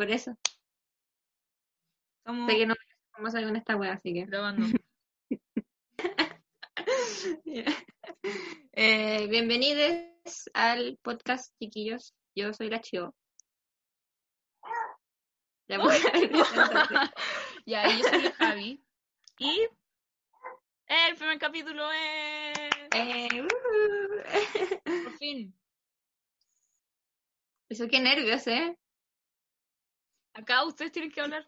por eso. Sé que no cómo salir con esta wea, así que. grabando. eh, bienvenidos al podcast, chiquillos. Yo soy la Chio. Ya pues, ya, yo soy Javi. Y el primer capítulo es... Eh, uh. Por fin. Eso qué nervios, ¿eh? Acá ustedes tienen que hablar.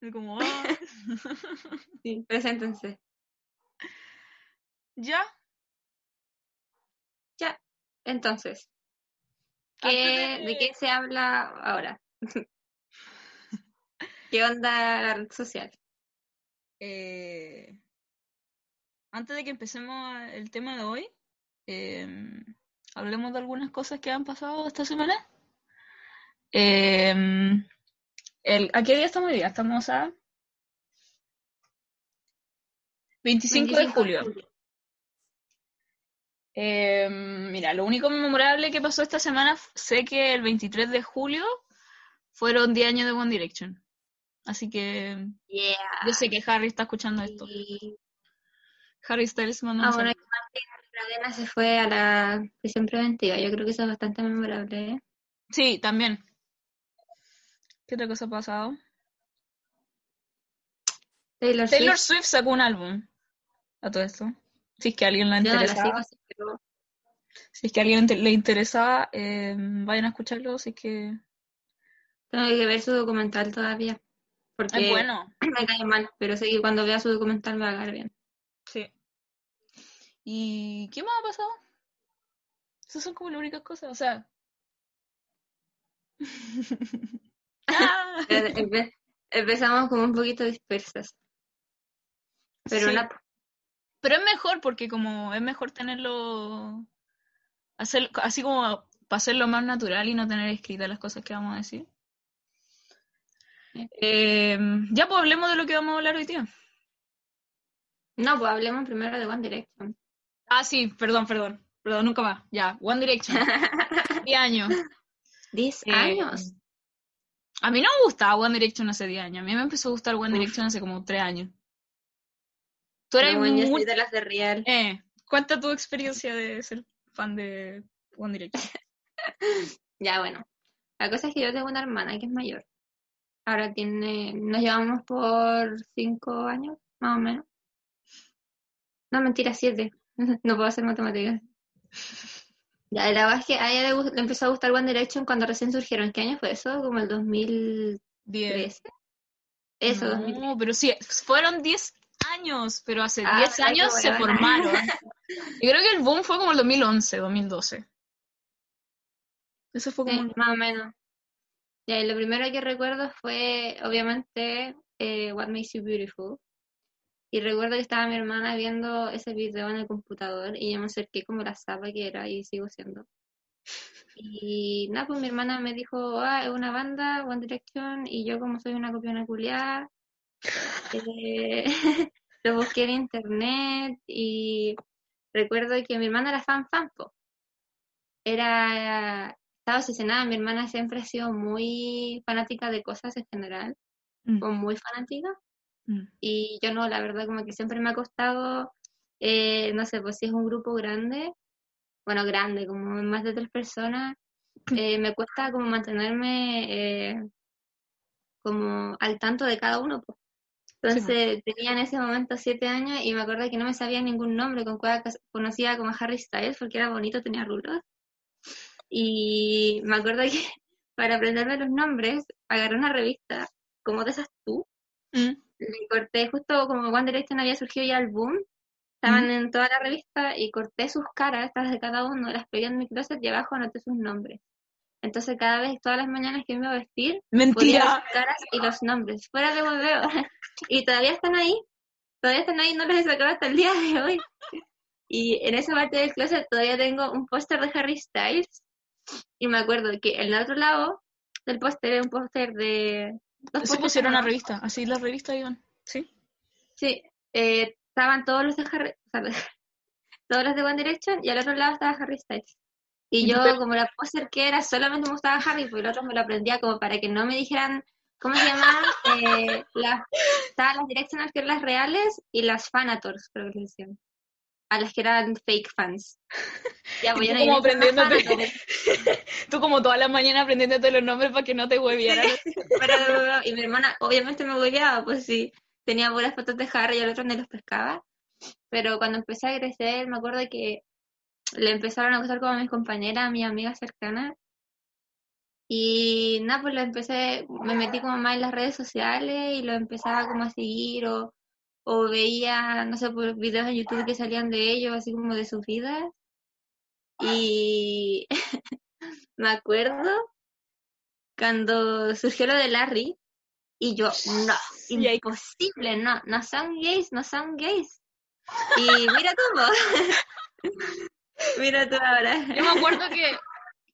Y como, ah, Sí, preséntense. ya. Ya, entonces. ¿qué- de- ¿De qué se habla ahora? ¿Qué onda la red social? Eh, antes de que empecemos el tema de hoy, eh, hablemos de algunas cosas que han pasado esta semana. Eh, el, ¿A qué día estamos hoy día? Estamos a 25, de 25 julio. Eh, mira, lo único memorable que pasó esta semana, sé que el 23 de julio fueron 10 años de One Direction. Así que Yeah. yo sé que Harry está escuchando esto. Y- Harry Styles mandó Ah, bueno, y. Martín se fue a la prisión preventiva. Yo creo que eso es bastante memorable, ¿eh? Sí, también. ¿Qué otra cosa ha pasado? Taylor, Taylor Swift. Swift sacó un álbum. A todo esto. Si es que a alguien no la interesaba. sigo pero Si es que a alguien le interesaba, eh, vayan a escucharlo. Si es que tengo que ver su documental todavía. Porque es bueno. me cae mal, pero sé que cuando vea su documental me va a caer bien. Sí. ¿Y qué más ha pasado? Esas son como las únicas cosas. O sea. Ah. Pero empe- empezamos como un poquito dispersas. Pero Sí. una, Pero es mejor porque como es mejor tenerlo, hacer, así como para hacerlo más natural y no tener escritas las cosas que vamos a decir. Eh, ya pues hablemos de lo que vamos a hablar hoy día. no, pues hablemos primero de One Direction. Ah, sí, perdón, perdón, perdón, nunca más. Ya, One Direction, 10 años. 10 Eh, años. A mí no me gustaba One Direction hace 10 años, a mí me empezó a gustar One Uf. Direction hace como 3 años. Tú eras No, muy... de las de Real. Eh, cuenta tu experiencia de ser fan de One Direction. Ya, bueno. La cosa es que yo tengo una hermana que es mayor. Ahora tiene, nos llevamos por cinco años, más o menos. No, mentira, siete. No puedo hacer matemáticas. Ya, la verdad es que a ella le, empezó a gustar One Direction cuando recién surgieron. ¿Qué año fue eso? Como el 2013. 10. Eso, no, 2013. pero sí, fueron 10 años, pero hace Ah, 10 qué años se formaron. Yo creo que el boom fue como el 2011, 2012. Eso fue como... Sí, más o menos. Ya, y lo primero que recuerdo fue, obviamente, eh, What Makes You Beautiful. Y recuerdo que estaba mi hermana viendo ese video en el computador y yo me acerqué como la zapa que era y sigo siendo. Y nada, pues mi hermana me dijo, ah, es una banda, One Direction, y yo como soy una copiona culiada, eh, lo busqué en internet y recuerdo que mi hermana era fan fan, po. Era, estaba obsesionada, mi hermana siempre ha sido muy fanática de cosas en general, Mm, como muy fanática. Mm. Y yo no, la verdad, como que siempre me ha costado, eh, no sé, pues si es un grupo grande, bueno, grande, como más de tres personas, eh, me cuesta como mantenerme eh, como al tanto de cada uno. pues. Entonces tenía en ese momento siete años y me acuerdo que no me sabía ningún nombre, con cas- conocía como Harry Styles porque era bonito, tenía rulos. Y me acuerdo que para aprenderme los nombres, agarré una revista como de esas tú, Mm. Le corté justo como One Direction había surgido ya el boom, estaban en toda la revista y corté sus caras, estas de cada uno, las pegué en mi closet y abajo anoté sus nombres. Entonces cada vez, todas las mañanas que me iba a vestir, ponía Mentira. las caras y los nombres, fuera de hueveo. y todavía están ahí, todavía están ahí, no los he sacado hasta el día de hoy. Y en esa parte del closet todavía tengo un póster de Harry Styles y me acuerdo que en el otro lado del póster era un póster de... pósters pusieron una revista, así las revistas iban. Sí. Sí, eh, estaban todos los de Harry, todos los de One Direction y al otro lado estaba Harry Styles. Y ¿Y yo, como la poser que era, solamente me gustaba Harry, porque el otro me lo aprendía como para que no me dijeran, ¿cómo se llamaban? Eh, las, estaban las Directionals que eran las reales y las Fanators, creo que les decían. A las que eran fake fans. Ya, pues Y yo tú no como aprendiéndote. Tú como toda la mañana aprendiéndote los nombres para que no te huevieran. pero- y mi hermana obviamente me odiaba, pues sí, tenía buenas fotos de Harry y el otro no los pescaba. Pero cuando empecé a crecer, me acuerdo que le empezaron a gustar como a mis compañeras, a mis amigas cercanas. Y nada, pues lo empecé, me metí como más en las redes sociales y lo empezaba como a seguir o, o veía, no sé, por videos en YouTube que salían de ellos, así como de sus vidas. Y me acuerdo cuando surgió lo de Larry y yo, no, imposible, no, no son gays, no son gays. Y mira cómo. mira tú ahora. Yo me acuerdo que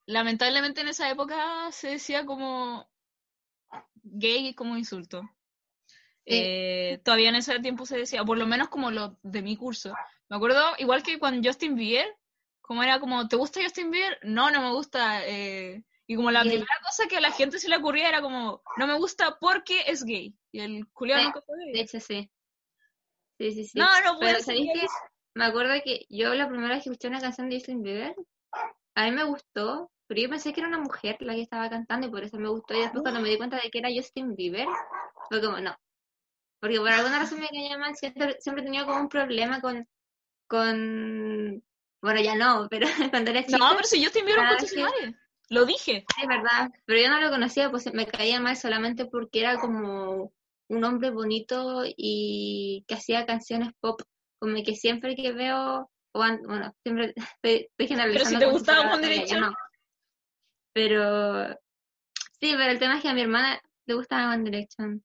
lamentablemente en esa época se decía como gay como insulto. Eh, todavía en ese tiempo se decía, por lo menos como lo de mi curso. Me acuerdo, igual que cuando Justin Bieber, como era como, ¿te gusta Justin Bieber? No, no me gusta. eh, y como la Gay. primera cosa que a la gente se le ocurría era como, no me gusta porque es gay. Y el Julián Sí, nunca fue gay. De hecho, sí. Sí, sí, sí. No, no puede. Me acuerdo que yo la primera vez que escuché una canción de Justin Bieber, a mí me gustó, pero yo pensé que era una mujer la que estaba cantando y por eso me gustó. Y después cuando me di cuenta de que era Justin Bieber, fue como, no. Porque por alguna razón me caía mal, siempre, siempre he tenido como un problema con, con, bueno, ya no, pero cuando era chica, No, pero si cada es vez que- madre. Lo dije. Es verdad, pero yo no lo conocía, pues me caía mal solamente porque era como un hombre bonito y que hacía canciones pop, como que siempre que veo, bueno, siempre estoy, generalizando. Pero si te gustaba One Direction. no. Pero sí, pero el tema es que a mi hermana le gustaba One Direction.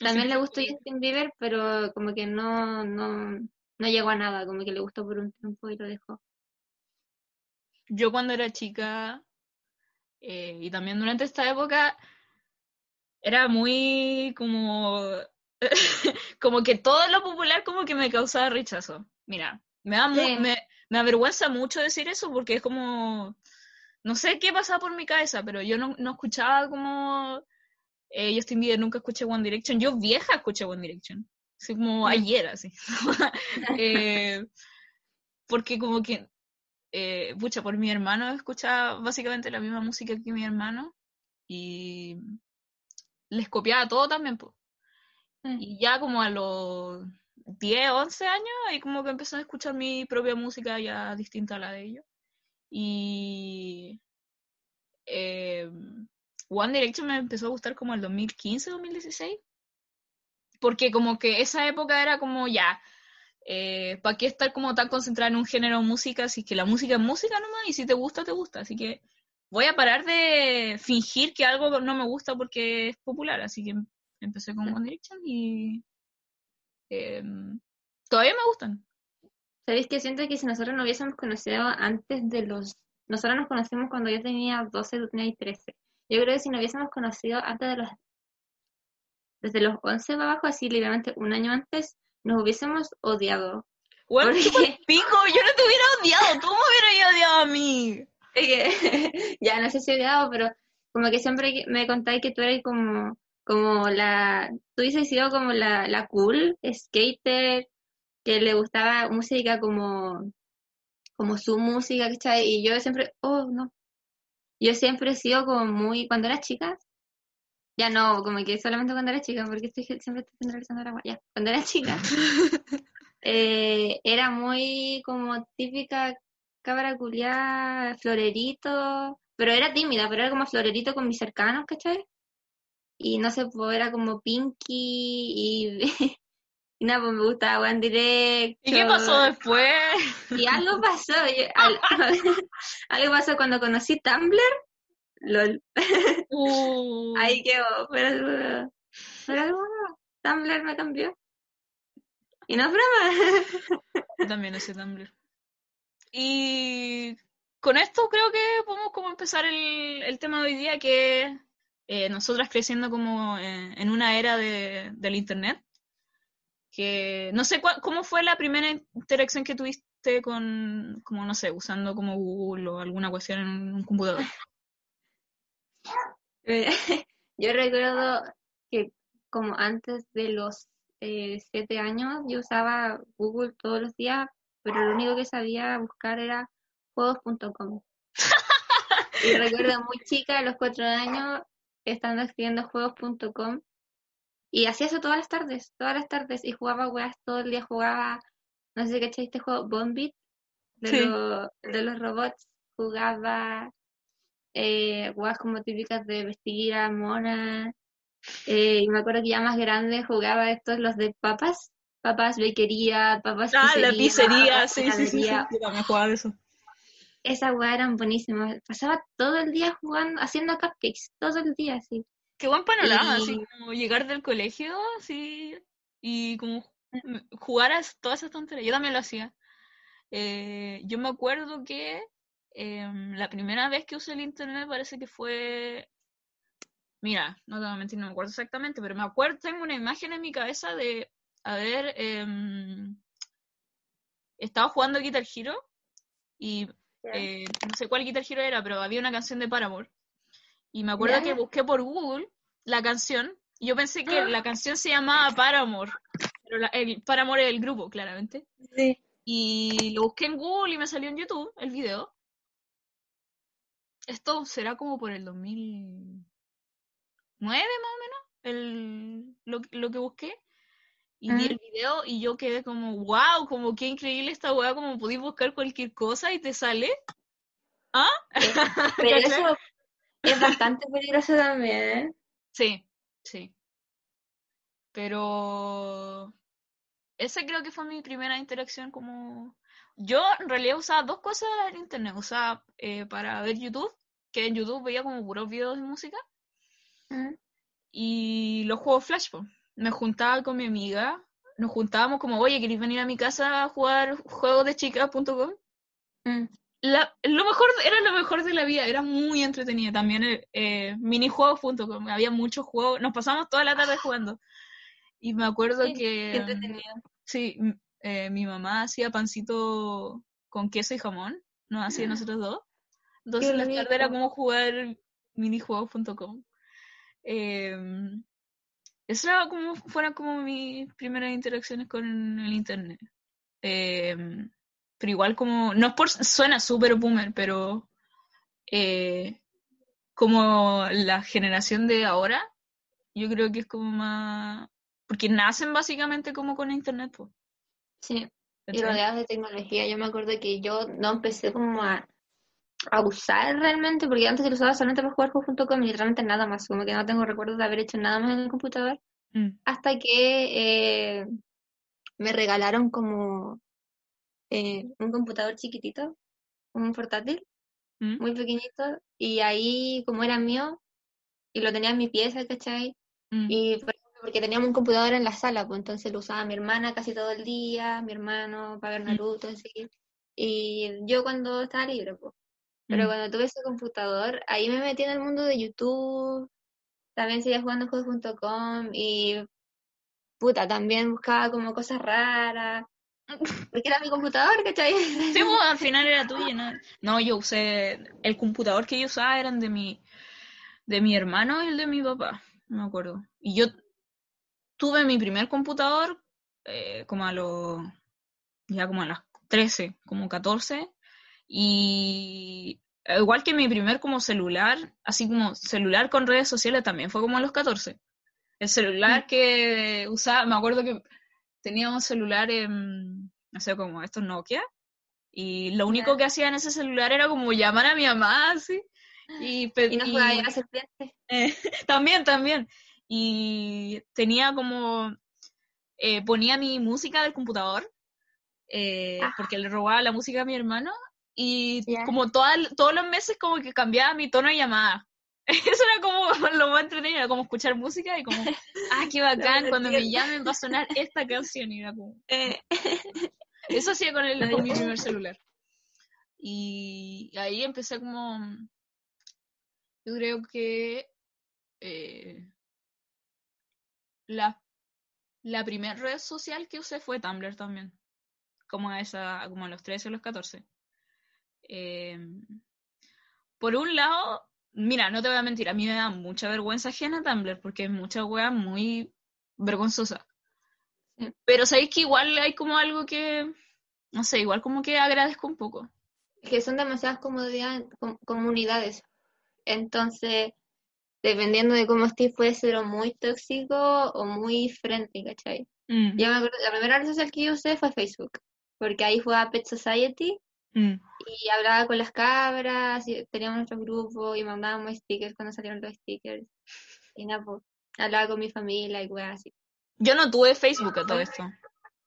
También le gustó Justin Bieber, pero como que no, no, no llegó a nada, como que le gustó por un tiempo y lo dejó. Yo cuando era chica, eh, y también durante esta época, era muy como, como que todo lo popular como que me causaba rechazo. Mira, me da Sí. me, me avergüenza mucho decir eso porque es como, no sé qué pasaba por mi cabeza, pero yo no, no escuchaba como eh, Justin Bieber, nunca escuché One Direction. Yo vieja escuché One Direction, así como Mm. ayer, así. Eh, porque como que eh, pucha, por mi hermano escuchaba básicamente la misma música que mi hermano y les copiaba todo también. po. Mm. Y ya como a los 10, 11 años, ahí como que empecé a escuchar mi propia música ya distinta a la de ellos. Y eh, One Direction me empezó a gustar como el 2015, 2016. Porque como que esa época era como ya, ¿para qué estar como tan concentrada en un género de música si que la música es música nomás y si te gusta, te gusta? Así que voy a parar de fingir que algo no me gusta porque es popular. Así que empecé con One Direction y eh, todavía me gustan. ¿Sabéis que siento que si nosotros nos hubiésemos conocido antes de los... Nosotros nos conocimos cuando yo tenía 12, tú tenías 13. Yo creo que si nos hubiésemos conocido antes de los... Desde los 11 para abajo, así literalmente un año antes, nos hubiésemos odiado. Bueno, Porque- pico, yo no te hubiera odiado, tú me hubieras odiado a mí. Ya no sé si odiado, pero como que siempre me contáis que tú eres como, como la, tú dices sido como la, la cool, skater, que le gustaba música como, como su música, ¿cachai? Y yo siempre, oh, no. Yo siempre he sido como muy, cuando era chica, ya no, como que solamente cuando era chica, porque estoy, siempre estoy generalizando la ya, cuando era chica, eh, era muy como típica cabra culiá, florerito, pero era tímida, pero era como florerito con mis cercanos, ¿cachai? Y no sé, pues era como Pinky y, y nada, pues me gustaba One Direction. ¿Y qué pasó después? Y algo pasó, yo- algo pasó cuando conocí Tumblr, lol, Uh, ahí quedó, pero, pero bueno, Tumblr me cambió. Y no es broma. Yo también ese Tumblr. Y con esto creo que podemos como empezar el, el tema de hoy día, que eh, nosotras creciendo como en, en una era de, del internet, que no sé cuál- cómo fue la primera interacción que tuviste, con, como no sé, usando como Google o alguna cuestión en un computador. Yo recuerdo que como antes de los eh, siete años yo usaba Google todos los días, pero lo único que sabía buscar era juegos.com. y recuerdo muy chica, a los cuatro años, estando escribiendo juegos.com y hacía eso todas las tardes, todas las tardes, y jugaba weas todo el día, jugaba, no sé si cachai este juego, Bombit, de, Sí. los- de los robots, jugaba eh, weas como típicas de vestir a mona, eh, y me acuerdo que ya más grande jugaba estos, los de papas, papas bequería, papas Ah, la pizzería, sí, sí, sí, sí. heladería. Yo también jugaba de eso. Esas weas eran buenísimas, pasaba todo el día jugando, haciendo cupcakes, todo el día, así. Qué buen panorama, Y- así como llegar del colegio, así, y como ju- jugar a todas esas tonterías. Yo también lo hacía. Eh, yo me acuerdo que em, la primera vez que usé el internet parece que fue... Mira, no te voy a mentir, no me acuerdo exactamente, pero me acuerdo, tengo una imagen en mi cabeza de haber em, estado jugando Guitar Hero y eh, no sé cuál Guitar Hero era, pero había una canción de Paramore. Y me acuerdo que busqué por Google la canción y yo pensé que la canción se llamaba Paramore, pero la- el Paramore es el grupo, claramente. Sí. Y lo busqué en Google y me salió en YouTube el video. Esto será como por el 2009 más o menos, el, lo, lo que busqué. Y vi Mm. el video y yo quedé como, wow, como qué increíble esta weá, como podéis buscar cualquier cosa y te sale. ¿Ah? Pero eso es bastante peligroso también, ¿eh? Sí, sí. Pero esa creo que fue mi primera interacción como... Yo en realidad usaba dos cosas en internet. Usaba eh, para ver YouTube, que en YouTube veía como puros videos de música, Mm. y los juegos Flash. po. Me juntaba con mi amiga, nos juntábamos como, oye, ¿queréis venir a mi casa a jugar juegos de chicas.com? Mm. La, lo mejor, era lo mejor de la vida, era muy entretenida. También eh, eh, minijuegos.com, había muchos juegos, nos pasamos toda la tarde jugando. Y me acuerdo Sí, que, sí, eh, mi mamá hacía pancito con queso y jamón, nos hacía nosotros dos. Entonces la tarde era como jugar minijuegos.com. Eh, eso era como, fueron como mis primeras interacciones con el internet. Eh, pero igual como, no es por, suena súper boomer, pero eh, como la generación de ahora, yo creo que es como más, porque nacen básicamente como con internet, pues. Sí, y rodeados de tecnología. Yo me acuerdo que yo no empecé como a, a usar realmente, porque antes lo usaba solamente para jugar juegos.com y literalmente nada más, como que no tengo recuerdos de haber hecho nada más en el computador, Mm, hasta que eh, me regalaron como eh, un computador chiquitito, un portátil, mm, muy pequeñito, y ahí como era mío, y lo tenía en mi pieza, ¿cachai? mm. Y por ejemplo, porque teníamos un computador en la sala, pues entonces lo usaba mi hermana casi todo el día, mi hermano para ver Naruto, así. Y yo cuando estaba libre, pues. Pero Mm. cuando tuve ese computador, ahí me metí en el mundo de YouTube, también seguía jugando juegos.com y puta, también buscaba como cosas raras. Porque era mi computador, ¿cachai? Sí, pues, al final era tuyo, ¿no? No, yo usé, el computador que yo usaba eran de mi, de mi hermano y el de mi papá, no me acuerdo. Y yo tuve mi primer computador eh, como a los, ya como a las 13, como 14, y igual que mi primer como celular, así como celular con redes sociales también fue como a los 14. El celular que usaba, me acuerdo que tenía un celular en, no sé, como estos Nokia, y lo único que hacía en ese celular era como llamar a mi mamá, así. Y, Y no y- jugaba a la serpiente. eh, también, también. Y tenía como, eh, ponía mi música del computador, eh, Ah. porque le robaba la música a mi hermano, y como toda- todos los meses como que cambiaba mi tono de llamada. Eso era como lo más entretenido, era como escuchar música y como, ah, qué bacán, cuando me llamen va a sonar esta canción. Y era como, Eh, eso hacía con, el, con mi primer celular. Y ahí empecé como, yo creo que eh, la, la primera red social que usé fue Tumblr también. como a esa, como a los 13 o los 14. Eh, por un lado, mira, no te voy a mentir, a mí me da mucha vergüenza ajena Tumblr porque es mucha wea muy vergonzosa. Sí. Pero sabéis que igual hay como algo que, no sé, igual como que agradezco un poco. que son demasiadas comodidades- com- comunidades. Entonces, dependiendo de cómo estés, puede ser o muy tóxico o muy friendly, ¿cachai? Mm, Yo me acuerdo, la primera red social que yo usé fue Facebook, porque ahí jugaba Pet Society mm. y hablaba con las cabras, y teníamos nuestro grupo y mandábamos stickers cuando salieron los stickers. Y nada, pues, hablaba con mi familia y weas así. Yo no tuve Facebook a todo esto.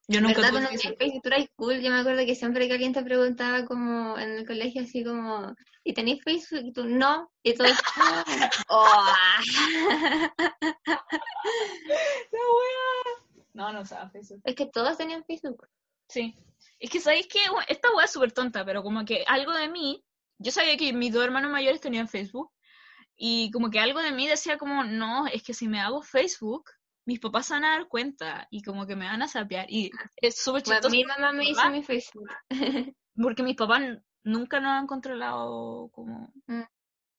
Yo nunca ¿Verdad? tuve Facebook. Facebook, tú eras cool. Yo me acuerdo que siempre que alguien te preguntaba como en el colegio así como, ¿y tenéis Facebook? Y tú, no. Y todos, ¡oh! La wea. No, no usaba Facebook. Es que todos tenían Facebook. Sí. Es que sabéis que esta wea es súper tonta, pero como que algo de mí, yo sabía que mis dos hermanos mayores tenían Facebook, y como que algo de mí decía como, no, es que si me hago Facebook, mis papás se van a dar cuenta, y como que me van a sapear, y es súper chistoso. mi mamá me hizo mi Facebook. Porque mis papás nunca nos han controlado como... Mm.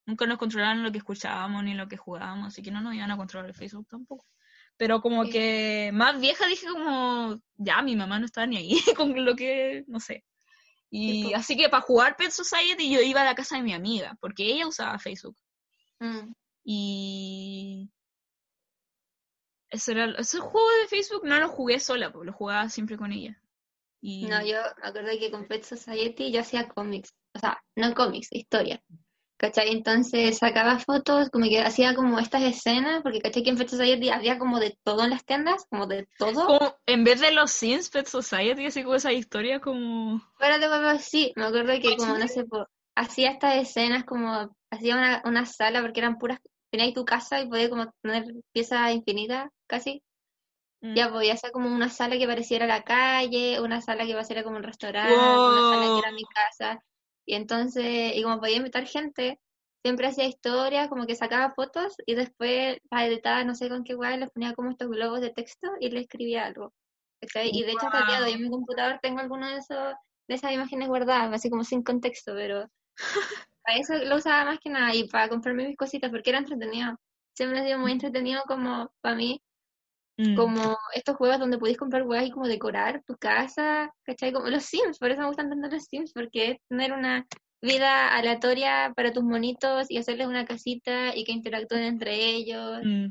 Nunca nos controlaron lo que escuchábamos ni lo que jugábamos, así que no nos iban a controlar el Facebook tampoco. Pero como Sí. que más vieja dije como, ya, mi mamá no estaba ni ahí con lo que, no sé. Y Sí, así que para jugar Pet Society yo iba a la casa de mi amiga, porque ella usaba Facebook. Mm. Y... Ese, era, ese juego de Facebook no lo jugué sola, porque lo jugaba siempre con ella. Y... No, yo me acuerdo que con Pet Society yo hacía cómics. O sea, no cómics, historia. ¿Cachai? Entonces sacaba fotos, como que hacía como estas escenas, porque ¿cachai? Que en Pet Society había como de todo en las tiendas, como de todo. Como en vez de los Sims Pet Society, así como esa historia como... Fuera de papá, sí, me acuerdo que como, no sé, hacía estas escenas como, hacía una, una sala porque eran puras, tenías tu casa y podías como tener piezas infinitas, casi. Mm. Ya podía hacer como una sala que pareciera la calle, una sala que pareciera como un restaurante, una sala que era mi casa. Y entonces, y como podía invitar gente, siempre hacía historias, como que sacaba fotos y después las editaba, no sé con qué guay, les ponía como estos globos de texto y le escribía algo. Y de hecho hasta el día de hoy en mi computador tengo alguno de esos, de esas imágenes guardadas, así como sin contexto, pero para eso lo usaba más que nada y para comprarme mis cositas porque era entretenido. Siempre ha sido muy entretenido como para mí Mm. como estos juegos donde podéis comprar huevas y como decorar tu casa, ¿cachai? Como los Sims, por eso me gustan tanto los Sims, porque es tener una vida aleatoria para tus monitos y hacerles una casita y que interactúen entre ellos. Mm.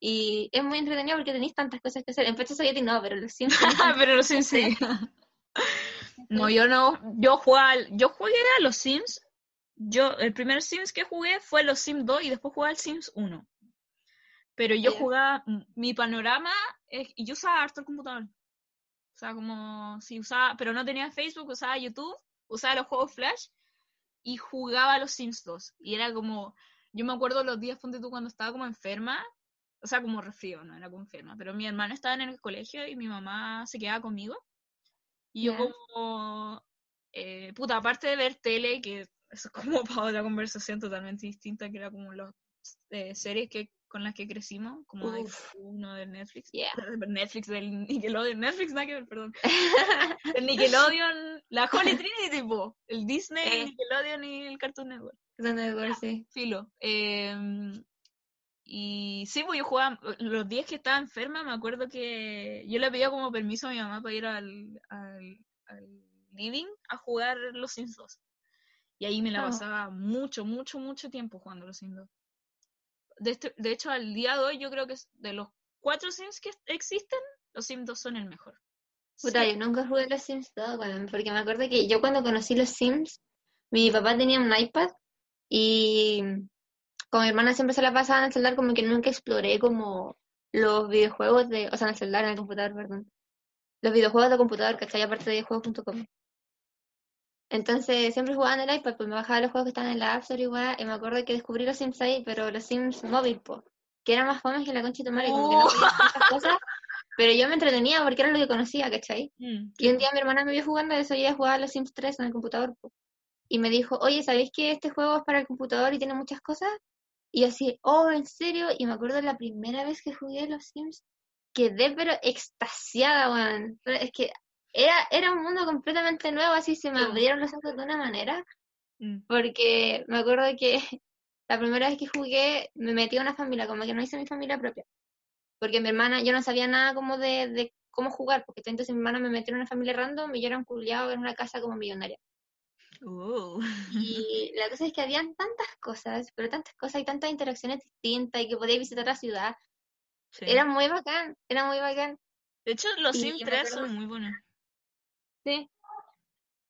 Y es muy entretenido porque tenéis tantas cosas que hacer. En Pet Society no, pero los Sims Pero los Sims sí. No, yo no, yo jugué, al- yo jugué a los Sims. Yo, el primer Sims que jugué fue los Sims 2 y después jugué al Sims 1. Pero yo jugaba, m- mi panorama, y yo usaba harto el computador. O sea, como, si usaba, pero no tenía Facebook, usaba YouTube, usaba los juegos Flash y jugaba a los Sims 2. Y era como, yo me acuerdo los días, ponte tú, cuando estaba como enferma, o sea, como resfrío, no era como enferma, pero mi hermana estaba en el colegio y mi mamá se quedaba conmigo. Y yo como, eh, puta, aparte de ver tele, que eso es como para otra conversación totalmente distinta, que era como las eh, series que con las que crecimos, como de uno de Netflix, Yeah. Netflix del Nickelodeon, Netflix nada que ver, perdón, el Nickelodeon, la Holy Trinity, tipo, el Disney, Eh. el Nickelodeon y el Cartoon Network. Donde decorar, sí. Filo. em, y sí, pues yo jugaba, los días que estaba enferma, me acuerdo que yo le pedía como permiso a mi mamá para ir al, al, al living a jugar los Sims 2. Y ahí me la Oh. pasaba mucho, mucho, mucho tiempo jugando los Sims 2. De, este- de hecho, al día de hoy yo creo que de los cuatro Sims que existen, los Sims 2 son el mejor. Puta, Sí. yo nunca jugué los Sims 2, weón, porque me acuerdo que yo cuando conocí los Sims, mi papá tenía un iPad y con mi hermana siempre se la pasaba en el celular, como que nunca exploré como los videojuegos de, o sea, en el celular, en el computador, perdón. Los videojuegos de computador, ¿cachai? Aparte de videojuegos.com. Entonces siempre jugaba en el iPad, pues me bajaba los juegos que estaban en la App Store igual, y me acuerdo que descubrí los Sims ahí, pero los Sims móvil, pues, que eran más fomes que la concha de tu madre, como que no Oh. muchas cosas, pero yo me entretenía porque era lo que conocía, ¿cachai? Mm, Y un día mi hermana me vio jugando eso y ella jugaba a los Sims 3 en el computador. po. Y me dijo, oye, ¿sabéis que este juego es para el computador y tiene muchas cosas? Y yo así, oh, ¿en serio? Y me acuerdo la primera vez que jugué los Sims, quedé pero extasiada, weón. Es que era, era un mundo completamente nuevo, así se me abrieron los ojos de una manera, Mm. porque me acuerdo que la primera vez que jugué me metí a una familia, como que no hice mi familia propia, porque mi hermana, yo no sabía nada como de, de cómo jugar, porque entonces mi hermana me metió en una familia random y yo era un culiado en una casa como millonaria. Uh. Y la cosa es que habían tantas cosas, pero tantas cosas y tantas interacciones distintas y que podía visitar la ciudad. Sí. Era muy bacán, era muy bacán. De hecho, los Sims yo me 3 acuerdo- son muy buenos. Sí.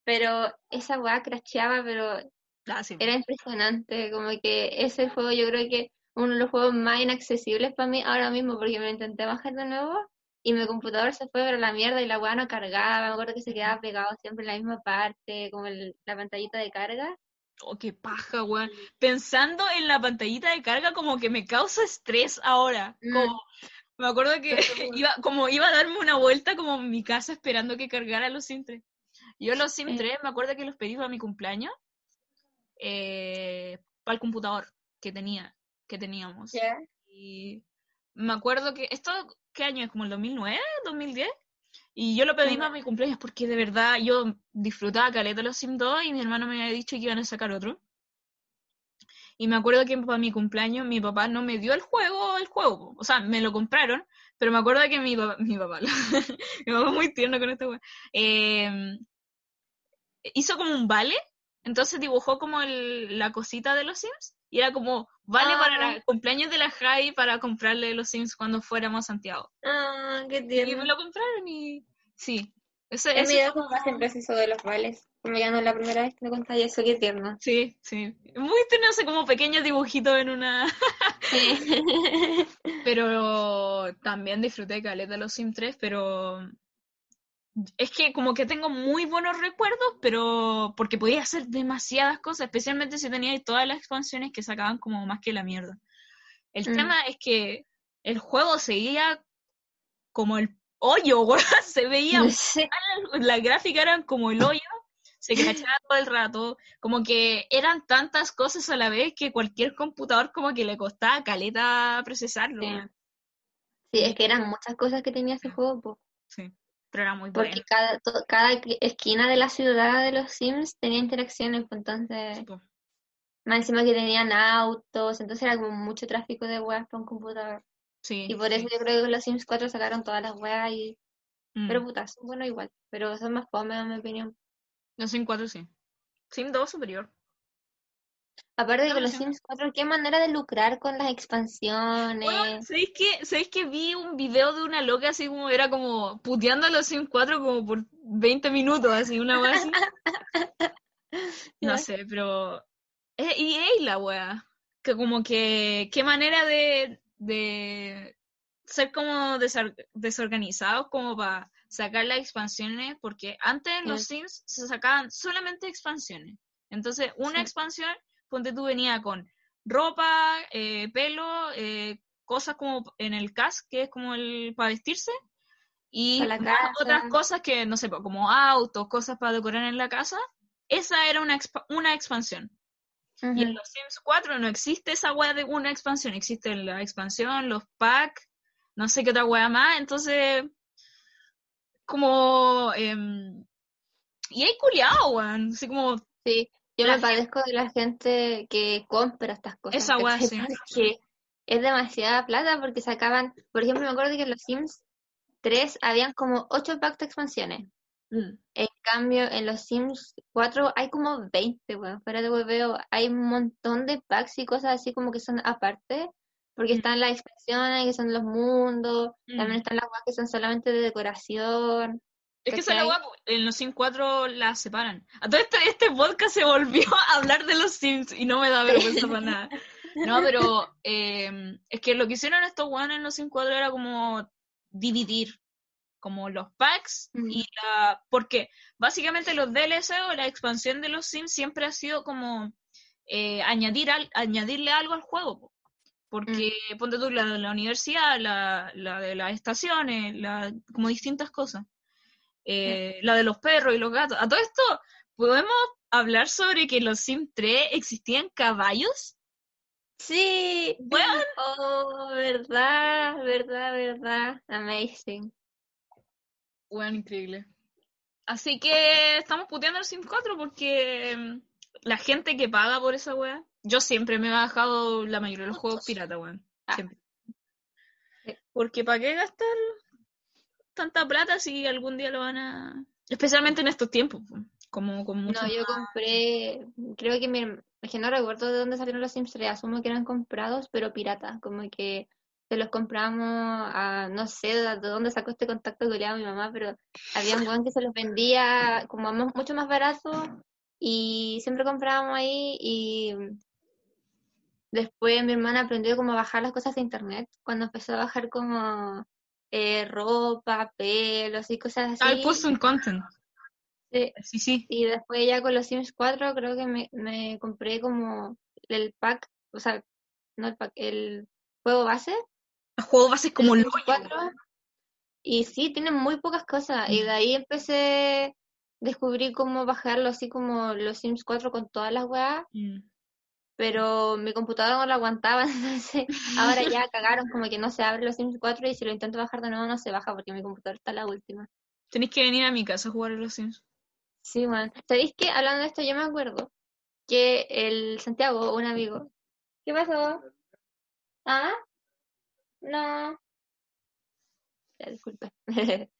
Pero esa weá crasheaba, pero Ah, sí. era impresionante. Como que ese juego yo creo que uno de los juegos más inaccesibles para mí ahora mismo, porque me lo intenté bajar de nuevo y mi computador se fue para la mierda y la weá no cargaba. Me acuerdo que se quedaba pegado siempre en la misma parte, como el- la pantallita de carga. Oh, qué paja, weón. Pensando en la pantallita de carga como que me causa estrés ahora. Mm. Como, me acuerdo que iba, como iba a darme una vuelta como en mi casa esperando que cargara los 3. Yo los Eh. 3 me acuerdo que los pedí para mi cumpleaños para el computador que tenía, que teníamos. Y me acuerdo que esto, ¿qué año es? ¿Como el 2009, 2010? Y yo lo pedí para mi cumpleaños porque de verdad yo disfrutaba caleta de los Sims 2 y mi hermano me había dicho que iban a sacar otro. Y me acuerdo que para mi cumpleaños mi papá no me dio el juego, el juego. O sea, me lo compraron, pero me acuerdo que mi papá, mi papá, mi papá muy tierno con esta wea, eh, hizo como un vale, entonces dibujó como el- la cosita de los Sims y era como vale para Ah. el cumpleaños de la Jai para comprarle los Sims cuando fuéramos a Santiago. Ah, qué Y me tierno. lo compraron y sí. Ese, En mi como siempre eso de los vales. Como ya no es la primera vez que me contáis eso, qué tierno. sí, sí. Muy tierno, no sé, como pequeños dibujitos en una... Sí. Pero también disfruté caleta los Sims 3, pero es que como que tengo muy buenos recuerdos, pero porque podía hacer demasiadas cosas, especialmente si tenía todas las expansiones que sacaban como más que la mierda. El Mm. tema es que el juego seguía como el hoyo, weón, se veía, Sí. la gráfica eran como el hoyo, se crachaba todo el rato, como que eran tantas cosas a la vez que cualquier computador como que le costaba caleta procesarlo. Sí. es que eran muchas cosas que tenía ese juego, po, Sí, pero era muy porque bueno. cada, to- cada esqui- esquina de la ciudad de los Sims tenía interacciones, pues entonces, Sí, po. más encima que tenían autos, entonces era como mucho tráfico de weas para un computador. Sí, Y por sí. eso yo creo que los Sims 4 sacaron todas las weas y... Mm. Pero puta, son buenos igual, pero son más fome en mi opinión. Los Sim 4 sí. Sim 2 superior. Aparte de No, que los sé. Sims 4, qué manera de lucrar con las expansiones. Bueno, ¿sabéis que, ¿sabéis que vi un video de una loca así como era como puteando a los Sim 4 como por 20 minutos, así, una wea así? No sé, pero. Es EA la wea. Que como que. Qué manera de. de ser como desor- desorganizados como para sacar las expansiones, porque antes en los Sims se sacaban solamente expansiones. Entonces, una Sí. expansión, ponte tú, venía con ropa, eh, pelo, eh, cosas como en el cast, que es como el para vestirse, y la otras cosas que, no sé, como autos, cosas para decorar en la casa. Esa era una, una expansión. Y en los Sims 4 no existe esa wea de una expansión, existe la expansión, los packs, no sé qué otra wea más, entonces como em, y hay culiado, weón, así como Sí, yo me padezco de la gente que compra estas cosas. Esa sí. Porque es demasiada plata porque sacaban, por ejemplo, me acuerdo que en los Sims 3 habían como 8 packs de expansiones. En cambio, en los Sims 4 hay como 20, weón. Fuera de hueveo, hay un montón de packs y cosas así como que son aparte. Porque Mm. están las expansiones, que son los mundos. Mm. También están las weas que son solamente de decoración. Es que esa es la po, en los Sims 4 las separan. A todo este, este podcast se volvió a hablar de los Sims y no me da vergüenza para nada. No, pero em, es que lo que hicieron estos weones en los Sims 4 era como dividir como los packs Mm. y la... Porque básicamente los DLC o la expansión de los Sims siempre ha sido como eh, añadir al, añadirle algo al juego. Po. Porque ponte tú la de la universidad, la, la de las estaciones, la, como distintas cosas. Eh, La de los perros y los gatos. A todo esto, ¿podemos hablar sobre que en los Sims 3 existían caballos? Sí, Weón. oh, verdad, verdad, verdad, amazing. Bueno, increíble. Así que estamos puteando el Sims 4 porque mm, la gente que paga por esa weá, yo siempre me he bajado la mayoría de los juegos pirata, weón. Ah. Siempre. Sí. Porque ¿para qué gastar tanta plata si algún día lo van a... Especialmente en estos tiempos, po, como con mucho No, yo más- compré, creo que mi, es que no recuerdo de dónde salieron los Sims 3, asumo que eran comprados, pero piratas, como que se los compramos a, no sé de de dónde sacó este contacto que mi mamá, pero había un weón que se los vendía como a mu- mucho más barato y siempre comprábamos ahí y después mi hermana aprendió cómo a bajar las cosas de internet, cuando empezó a bajar como eh, ropa, pelos y cosas Ah, el así. custom content. Sí. Sí, sí. Y después ya con los Sims 4 creo que me, me compré como el pack, o sea, no el pack, el juego base. El juego base es como el Sims hoyo. 4. Y sí, tienen muy pocas cosas. Y Mm. de ahí empecé, descubrí cómo bajarlo así como los Sims 4 con todas las weas, Mm. Pero mi computadora no lo aguantaba, entonces ahora ya cagaron como que no se abre los Sims 4 y si lo intento bajar de nuevo no se baja porque mi computadora está la última. Tenéis que venir a mi casa a jugar a los Sims. Sí, man. ¿Sabéis qué? Hablando de esto, yo me acuerdo que el Santiago, un amigo. ¿Qué pasó? ¿Ah? No. Ya, disculpe.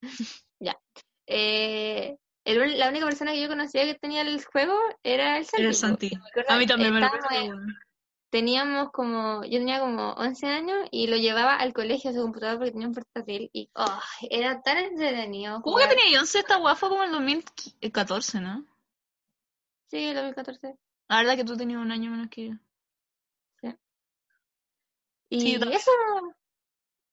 ya. Eh, el la única persona que yo conocía que tenía el juego era el Santi. Era el po. Santi. Y me acuerdo A mí también me lo en-. Teníamos como, yo tenía como 11 años y lo llevaba al colegio a su computador porque tenía un portátil y oh, era tan entretenido. ¿Cómo que tenía 11? Esta fue como el 2014, ¿no? Sí, el 2014. La verdad que tú tenías un año menos que yo. Y Sí, también. eso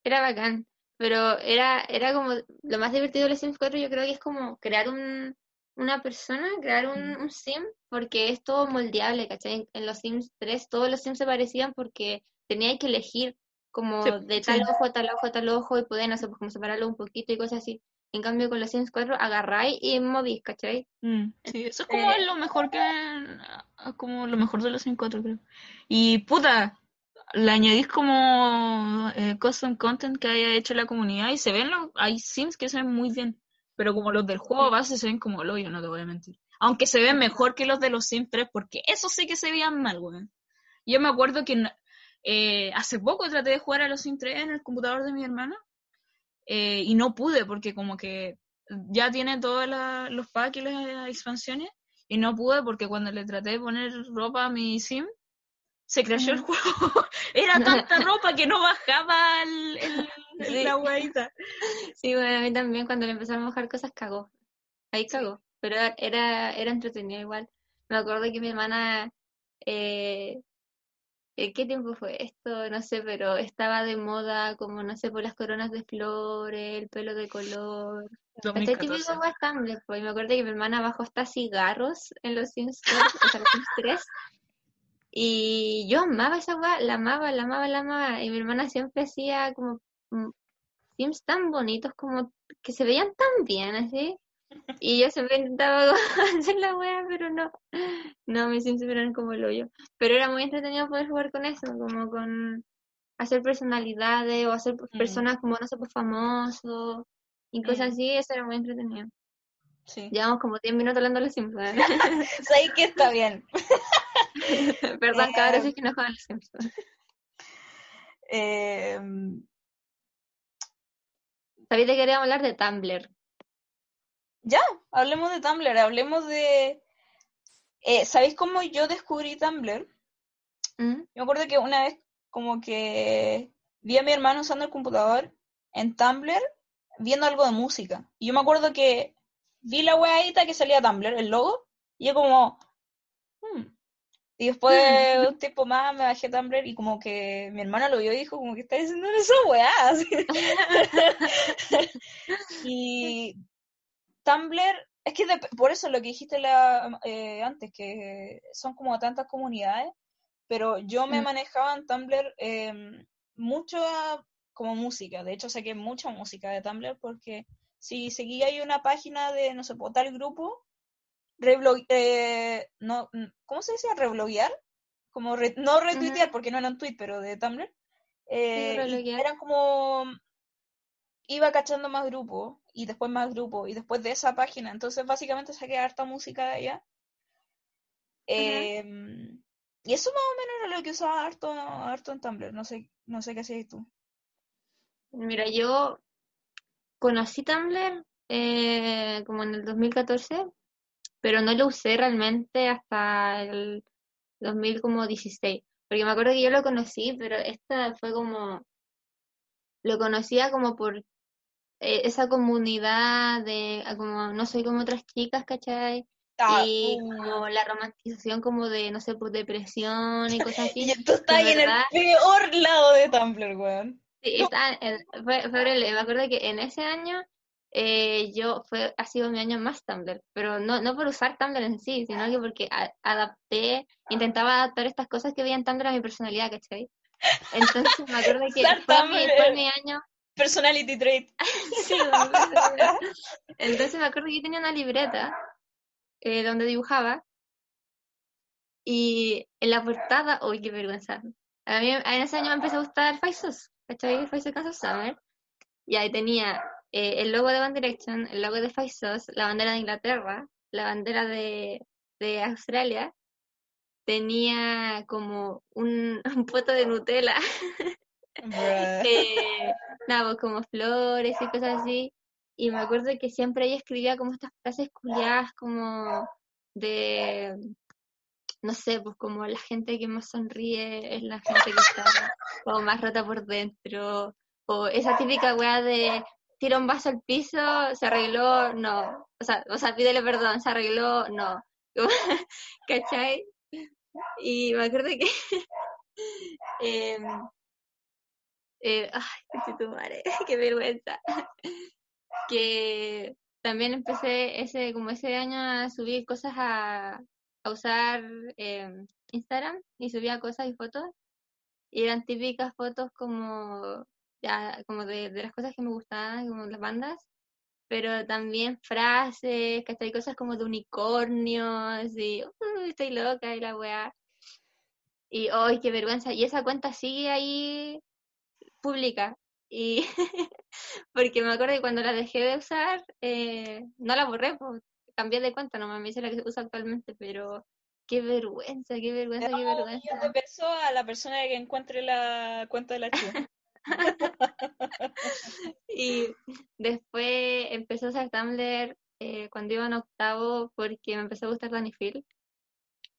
era bacán, pero era, era como lo más divertido de los Sims 4 yo creo que es como crear un, una persona, crear un, un sim, porque es todo moldeable, ¿cachai? En, en los Sims 3 todos los Sims se parecían porque tenías que elegir como Sí, de tal sí. ojo a tal ojo a tal ojo y poder, no sé, pues como separarlo un poquito y cosas así. En cambio con los Sims 4 agarráis y movís, ¿cachai? Mm, sí, eso es como Eh, lo mejor que... ah, Como lo mejor de los Sims 4, creo. Y puta, le añadís como eh, custom content que haya hecho la comunidad y se ven los... Hay Sims que se ven muy bien, pero como los del juego base se ven como el no te voy a mentir. Aunque se ven mejor que los de los Sims 3, porque eso sí que se veían mal, weón. Yo me acuerdo que eh, hace poco traté de jugar a los Sims 3 en el computador de mi hermana eh, y no pude porque como que ya tiene todos los packs y las expansiones y no pude porque cuando le traté de poner ropa a mi sim se crashó el juego. Era tanta ropa que no bajaba el, el- Sí. la huevita. Sí, bueno, a mí también cuando le empezaron a bajar cosas cagó. Ahí cagó. Pero era, era entretenido igual. Me acuerdo que mi hermana, eh, ¿en ¿qué tiempo fue esto? No sé, pero estaba de moda como, no sé, por las coronas de flores, el pelo de color. Este 2014. típico West pues. Me acuerdo que mi hermana bajó hasta cigarros en los Sims 4, o sea, los Sims 3. Y yo amaba esa weá, la amaba, la amaba, la amaba. Y mi hermana siempre hacía como mm, Sims tan bonitos, como que se veían tan bien así. Y yo siempre intentaba hacer la weá, pero no. No, mis Sims eran como el hoyo. Pero era muy entretenido poder jugar con eso, como con hacer personalidades o hacer Mm. personas como, no sé, pues famosos y cosas Mm. así. Eso era muy entretenido. Sí. Llevamos como 10 minutos hablando de los Sims. ¿eh? Sabes que está bien. Perdón, Eh, cabros, es que no juegan los Sims. Eh, Sabía que queríamos hablar de Tumblr. ya, hablemos de Tumblr, hablemos de... Eh, ¿Sabéis cómo yo descubrí Tumblr? ¿Mm? Yo me acuerdo que una vez como que vi a mi hermano usando el computador en Tumblr viendo algo de música. Y yo me acuerdo que vi la weadita que salía Tumblr, el logo, y yo como... "Hmm". Y después un tiempo más me bajé Tumblr y como que mi hermana lo vio y dijo como que está diciendo esa weá. así. y Tumblr, es que por eso lo que dijiste la, eh, antes, que son como tantas comunidades, pero yo me Mm. manejaba en Tumblr eh, mucho a- como música, de hecho saqué mucha música de Tumblr porque si seguía ahí una página de, no sé, tal grupo, reblog- eh, no, mm, ¿cómo se decía? ¿Rebloguear? Como re- no retuitear porque no era un tweet, pero de Tumblr. eh, rebloguear. eran como iba cachando más grupos y después más grupos y después de esa página. Entonces básicamente saqué harta música de allá. Em, y eso más o menos era lo que usaba harto, harto en Tumblr. No sé, no sé qué hacías tú. Mira, yo conocí Tumblr eh, como en el 2014, pero no lo usé realmente hasta el 2016. Porque me acuerdo que yo lo conocí, pero esta fue como, lo conocía como por eh, esa comunidad de, ah, como, no soy como otras chicas, ¿cachai? Ah, y uh. como la romantización como de, no sé, por depresión y cosas así. Y tú estás ahí en el peor lado de Tumblr, weón. Sí, está en- fue, fue horrible. Me acuerdo que en ese año eh, yo fue, ha sido mi año más Tumblr, pero no, no por usar Tumblr en sí, sino que porque a- adapté, intentaba adaptar estas cosas que veía en Tumblr a mi personalidad, ¿cachai? Entonces me acuerdo que fue mi, fue mi año. Personality trait. Sí. Entonces me acuerdo que yo tenía una libreta eh, donde dibujaba y en la portada, uy, qué vergüenza. A mí en ese año me empezó a gustar Five ¿cachai? Five Seconds of Summer. Y ahí tenía eh, el logo de One Direction, el logo de Five la bandera de Inglaterra, la bandera de, de Australia. Tenía como un, un foto de Nutella, eh, nada, pues como flores y cosas así. Y me acuerdo que siempre ella escribía como estas frases culiadas como de, no sé, pues como la gente que más sonríe es la gente que está como más rota por dentro. O esa típica weá de tira un vaso al piso, se arregló, no. O sea, o sea, pídele perdón, se arregló, no. ¿Cachai? Y me acuerdo que em, eh, ay, conchetumare, qué vergüenza. Que también empecé ese, como ese año a subir cosas a, usar em, Instagram y subía cosas y fotos. Y eran típicas fotos como, ya, como de, de las cosas que me gustaban, como las bandas. Pero también frases, que hay cosas como de unicornios y "Uy, estoy loca y la weá. Y ¡ay, qué vergüenza! Y esa cuenta sigue ahí pública. Y porque me acuerdo que cuando la dejé de usar, eh, no la borré, cambié de cuenta, no me hice la que uso actualmente, pero qué vergüenza, qué vergüenza, qué vergüenza. pesos a la persona que encuentre la cuenta de la chica. Y después empecé a usar Tumblr eh, cuando iba en octavo porque me empezó a gustar Danny Phil.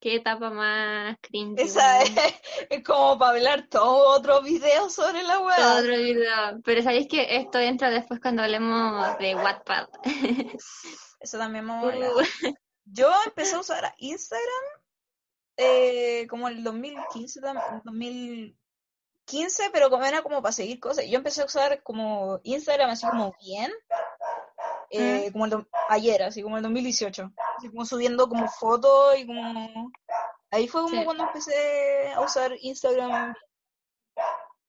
Qué etapa más cringe. Esa es, como para hablar todo otro video sobre la Todo weá. otro video. Pero sabéis que esto entra después cuando hablemos de Wattpad. Eso también me mola. Uh, Yo empecé a usar Instagram eh, como el 2015, tam- 2015, pero como era como para seguir cosas. Yo empecé a usar como Instagram así como bien, eh, como el ayer, así como el 2018. Así como subiendo como fotos y como... Ahí fue como Sí. cuando empecé a usar Instagram.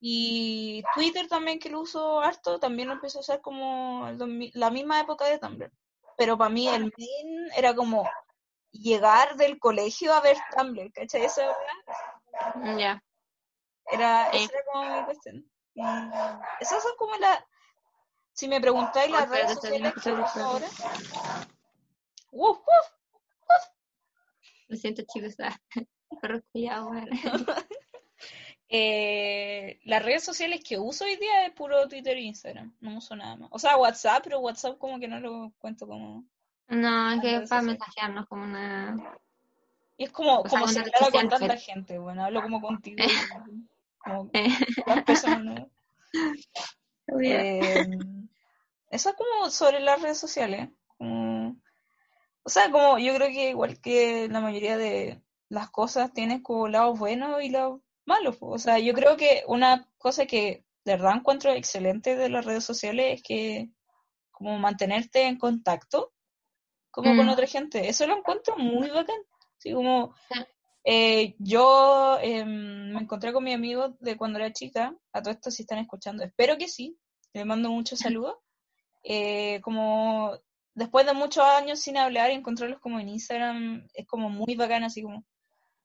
Y Twitter también, que lo uso harto, también lo empecé a usar como el 2000 la misma época de Tumblr. Pero para mí el main era como llegar del colegio a ver Tumblr, ¿cachai? Weá ya. era, esa era como mi cuestión. Esas son como las... Si me preguntáis las Oh, espérate, redes sociales ahora... ¡Uf, uf! Lo siento, chicos. ah, Perros culiados, weón. Eh, las redes sociales que uso hoy día es puro Twitter e Instagram. No uso nada más. O sea, WhatsApp, pero WhatsApp como que no lo cuento como... No, es que es para mensajearnos como una. Y es como, O sea, como red hablara con tanta pero- gente, bueno, hablo como contigo. como Eh, las personas, ¿no? Eh, eso es como sobre las redes sociales. como- o sea, como yo creo que igual que la mayoría de las cosas tienes como lados buenos y lados malos. O sea, yo creo que una cosa que de verdad encuentro excelente de las redes sociales es que como mantenerte en contacto como con Mm. otra gente. Eso lo encuentro muy bacán. Así como Sí. eh, yo em, me encontré con mi amigo de cuando era chica, a todo esto si están escuchando, espero que sí, le mando muchos saludos. Eh, como después de muchos años sin hablar y encontrarlos como en Instagram, es como muy bacán, así como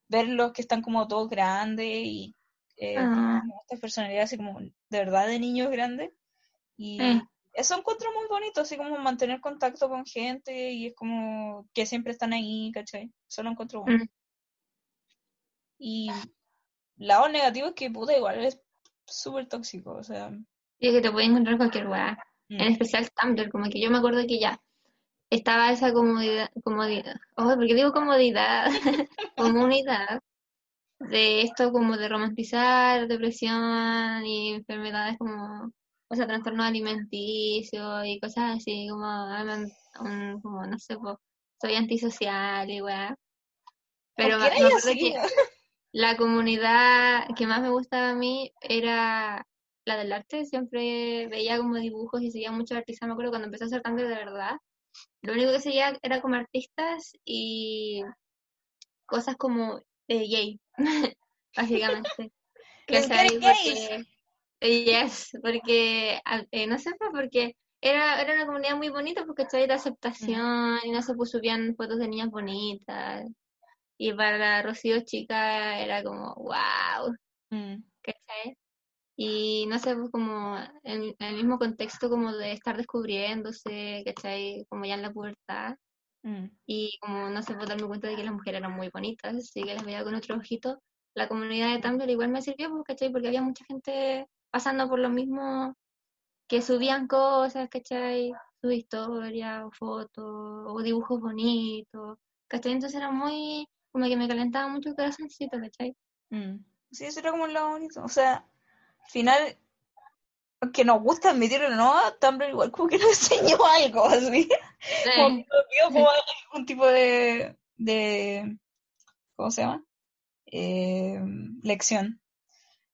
verlos que están como todos grandes y eh, Ah. como esta personalidad así como de verdad de niños grandes. Y Eh. eso encuentro muy bonito, así como mantener contacto con gente y es como que siempre están ahí, ¿cachai? Eso lo encuentro bueno. Mm. Y lado negativo es que puta igual es súper tóxico, o sea. Y es que te puede encontrar cualquier weá. Mm, En especial Tumblr, como que yo me acuerdo que ya estaba esa comodidad, comodidad, oh, porque digo comodidad, comunidad, de esto como de romantizar depresión y enfermedades como, o sea, trastornos alimenticios y cosas así, como, un- como no sé, po, soy antisocial y weá. Pero ¿por me, me acuerdo que la comunidad que más me gustaba a mí era la del arte. Siempre veía como dibujos y seguía muchos artistas. Me acuerdo cuando empecé a hacer tanto de verdad. Lo único que seguía era como artistas y cosas como eh, gay, básicamente. Gays. Porque, eh, yes, porque, ah, eh, no sé, pues, porque era, era una comunidad muy bonita, porque ¿cachai? de aceptación y no se pues, subían fotos de niñas bonitas. Y para la Rocío chica era como, wow, Mm, ¿cachai? Y no sé, pues como en, en el mismo contexto como de estar descubriéndose, ¿cachai? Como ya en la pubertad. mm. Y como no sé, pues darme cuenta de que las mujeres eran muy bonitas, así que las veía con otro ojito. La comunidad de Tumblr igual me sirvió, pues, ¿cachai? Porque había mucha gente pasando por lo mismo, que subían cosas, ¿cachai? Sus historias, o fotos, o dibujos bonitos, ¿cachai? Entonces era muy, como que me calentaba mucho el corazoncito, ¿cachai? Mm. Sí, eso era como lo bonito. O sea, final, aunque nos gusta admitirlo o no, Tumblr igual como que nos enseñó algo, así. Como que Sí, como algún tipo de, de, ¿cómo se llama? Eh, lección.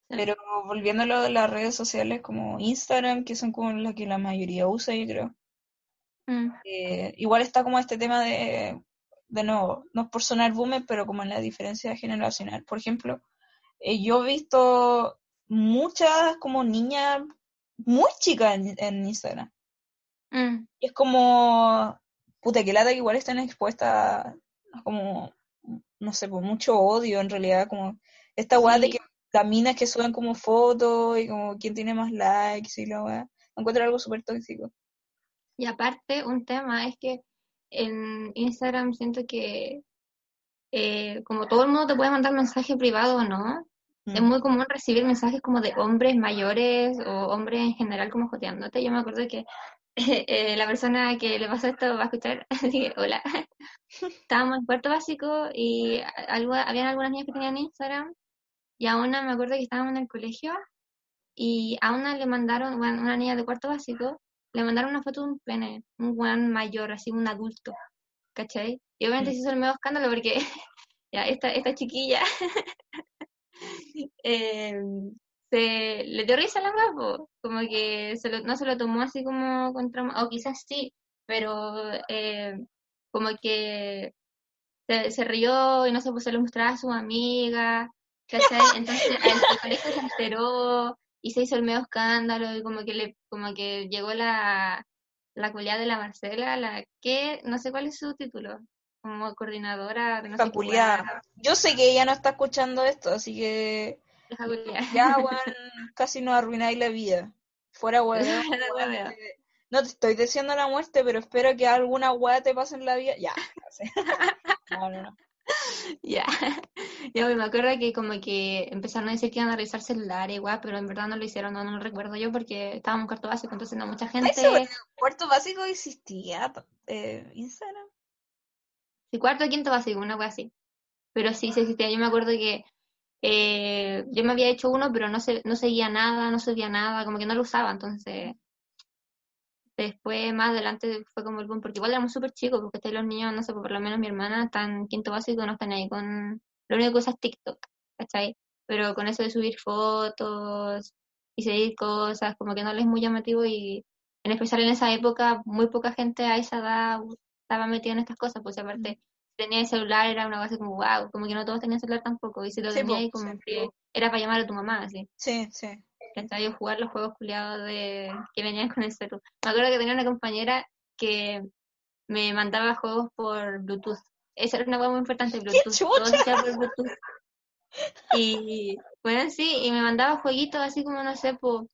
sí. Pero volviendo a lo de las redes sociales como Instagram, que son como las que la mayoría usa, yo creo. Mm, eh, igual está como este tema de, de nuevo, no es por sonar boomer, pero como en la diferencia generacional. Por ejemplo, eh, yo he visto muchas como niñas muy chicas en, en Instagram. mm, Y es como, puta, que lata que igual están expuestas a, como, no sé, por mucho odio en realidad, como esta weá de que las minas que suben como fotos y como quién tiene más likes y la weá. Encuentro algo súper tóxico. Y aparte, un tema es que en Instagram siento que eh, como todo el mundo te puede mandar mensaje privado o no, es Mm. muy común recibir mensajes como de hombres mayores o hombres en general como joteándote. Yo me acuerdo que eh, la persona que le pasó esto va a escuchar, así que hola. Estábamos en cuarto básico y algo, habían algunas niñas que tenían Instagram y a una me acuerdo que estábamos en el colegio y a una le mandaron, bueno, una niña de cuarto básico, le mandaron una foto de un pene, un buen mayor, así un adulto, ¿cachai? Y obviamente Mm. se hizo el medio escándalo porque ya esta, esta chiquilla eh, se le dio risa a la weá, po. como que se lo- no se lo tomó así como contra, o quizás sí, pero eh, como que se, se rió y no sé, pues se lo mostraba a su amiga, ¿cachai? Entonces el, el colegio se enteró y se hizo el medio escándalo y como que le, como que llegó la, la culiada de la Marcela, la que, no sé cuál es su título, como coordinadora de no sé Yo sé que ella no está escuchando esto, así que ya, weón, casi nos arruináis la vida. Fuera, weón. No te estoy diciendo la muerte, pero espero que alguna weá te pase en la vida. Ya. No, no, no. Ya, ya me acuerdo que como que empezaron a decir que iban a revisar celulares, pero en verdad no lo hicieron, no, no lo recuerdo yo porque estábamos en cuarto básico, entonces no mucha ¿Estás gente, cuarto básico existía eh, Instagram? Sí, cuarto o quinto básico, una cosa así, pero sí, sí existía, yo me acuerdo que eh, yo me había hecho uno, pero no se, no seguía nada, no subía nada, como que no lo usaba, entonces después más adelante fue como el boom, porque igual éramos súper chicos, porque los niños, no sé, por lo menos mi hermana está en quinto básico, no están ahí con, lo único que usa es TikTok, ¿cachai? Pero con eso de subir fotos y seguir cosas, como que no les es muy llamativo y en especial en esa época muy poca gente a esa edad estaba metida en estas cosas, pues aparte tenía el celular era una cosa como wow, como que no todos tenían celular tampoco, y si lo Sí, tenía po, ahí como sí. que era para llamar a tu mamá, así. Sí, sí. ¿cachai? O jugar los juegos culiados de que venían con el celu. Me acuerdo que tenía una compañera que me mandaba juegos por Bluetooth. Esa era una cosa muy importante, Bluetooth. Todo por Bluetooth. Y bueno, sí, y me mandaba jueguitos así como, no sé, por,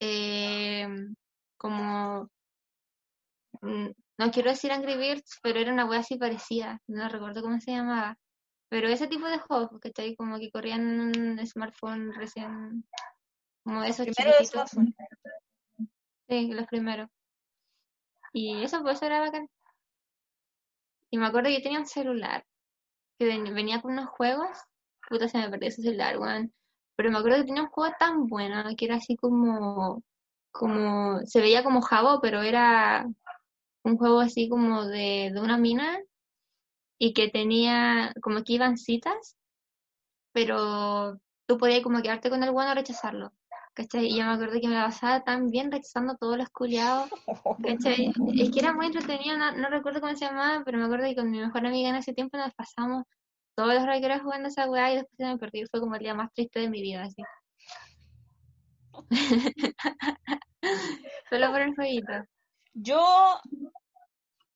eh, como mm, no quiero decir Angry Birds, pero era una wea así parecida, no recuerdo cómo se llamaba. Pero ese tipo de juegos, ¿cachai? Como que corrían en un smartphone recién, como esos chiquititos. Sí, los primeros. Y eso pues era bacán. Y me acuerdo que yo tenía un celular que ven- venía con unos juegos. Puta, se me perdió ese celular, weón. Pero me acuerdo que tenía un juego tan bueno que era así como, como, se veía como Jabo, pero era un juego así como de, una mina y que tenía, como que iban citas, pero tú podías como quedarte con el bueno o rechazarlo. ¿Cachai? Y yo me acuerdo que me la pasaba tan bien rechazando todos los culiados. Es que era muy entretenido, no, no recuerdo cómo se llamaba, pero me acuerdo que con mi mejor amiga en ese tiempo nos pasamos todos los recreos jugando esa weá y después se me perdió. Fue como el día más triste de mi vida, así. Solo por el jueguito. Yo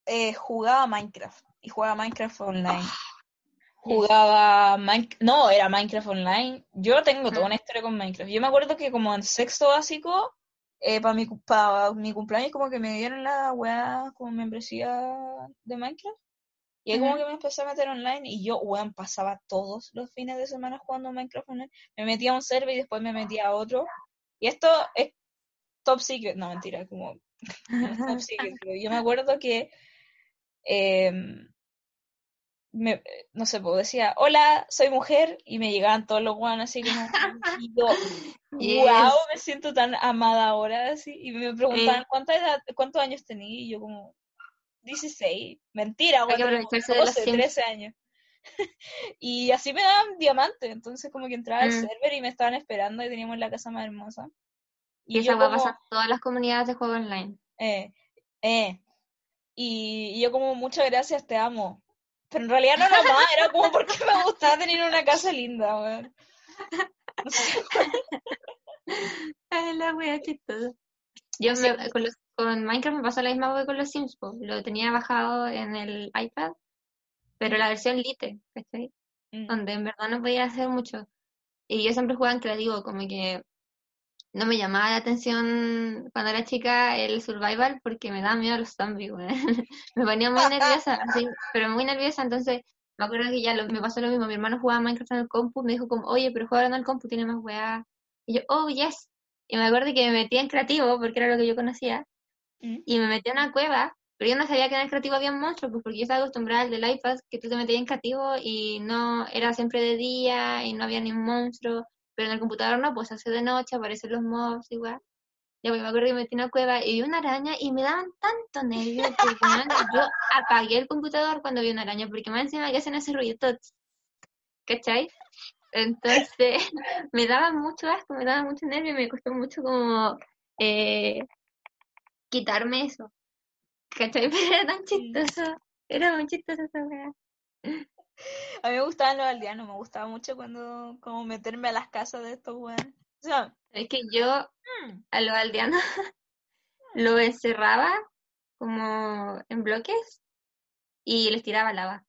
eh, jugaba Minecraft y jugaba Minecraft online. Jugaba Minecraft, no, era Minecraft online. Yo tengo toda una historia con Minecraft. Yo me acuerdo que como en sexto básico, para mi, pa mi cumpleaños como que me dieron la weá como membresía de Minecraft. Y ahí como Ujú. que me empecé a meter online y yo, weón, pasaba todos los fines de semana jugando Minecraft online. Me metía a un server y después me metía a otro. Y esto es top secret, no mentira, como top secret, pero yo me acuerdo que em, me- no sé, pues decía, hola, soy mujer, y me llegaban todos los guanos así como, y yo, Yes. wow, me siento tan amada ahora, así, y me preguntaban, Eh. ¿cuánta edad, cuántos años tenía? Y yo como, 16, mentira, los 12, Sims. 13 años. y así me daban diamante, entonces como que entraba al Mm. server y me estaban esperando y teníamos la casa más hermosa. Y yo esa weá como- pasa en todas las comunidades de juego online. Eh, eh. Y, y yo como, muchas gracias, te amo. Pero en realidad no era más, era como porque me gustaba tener una casa linda, weón. No sé. Ay, la wea chistosa. Yo Sí. me- con, los- con Minecraft me pasó la misma wea con los Sims, po. Lo tenía bajado en el iPad, pero la versión Lite, ¿cachai? Mm. Donde en verdad no podía hacer mucho. Y yo siempre jugaba en creativo, como que no me llamaba la atención cuando era chica el survival porque me daba miedo los zombies. Me ponía muy nerviosa, así, pero muy nerviosa, entonces me acuerdo que ya lo- me pasó lo mismo. Mi hermano jugaba Minecraft en el compu, me dijo como, oye, pero juega en el compu, tiene más weá. Y yo, oh, yes. Y me acuerdo que me metí en creativo porque era lo que yo conocía Mm. y me metí a una cueva, pero yo no sabía que en el creativo había monstruos, pues porque yo estaba acostumbrada al del iPad, que tú te metías en creativo y no era siempre de día y no había ni un monstruo, pero en el computador no, pues hace de noche, aparecen los mobs igual. Ya pues, me acuerdo que me metí en una cueva y vi una araña y me daban tanto nervio que yo apagué el computador cuando vi una araña, porque más encima que hacen ese ruido, ¿cachai? Entonces me daba mucho asco, me daba mucho nervio y me costó mucho como eh, quitarme eso. ¿Cachai? Pero era tan chistoso. Era muy chistoso esa. A mí me gustaban los aldeanos, me gustaba mucho cuando, como meterme a las casas de estos weones. O sea, Es que yo mm, a los aldeanos lo encerraba como en bloques y les tiraba lava.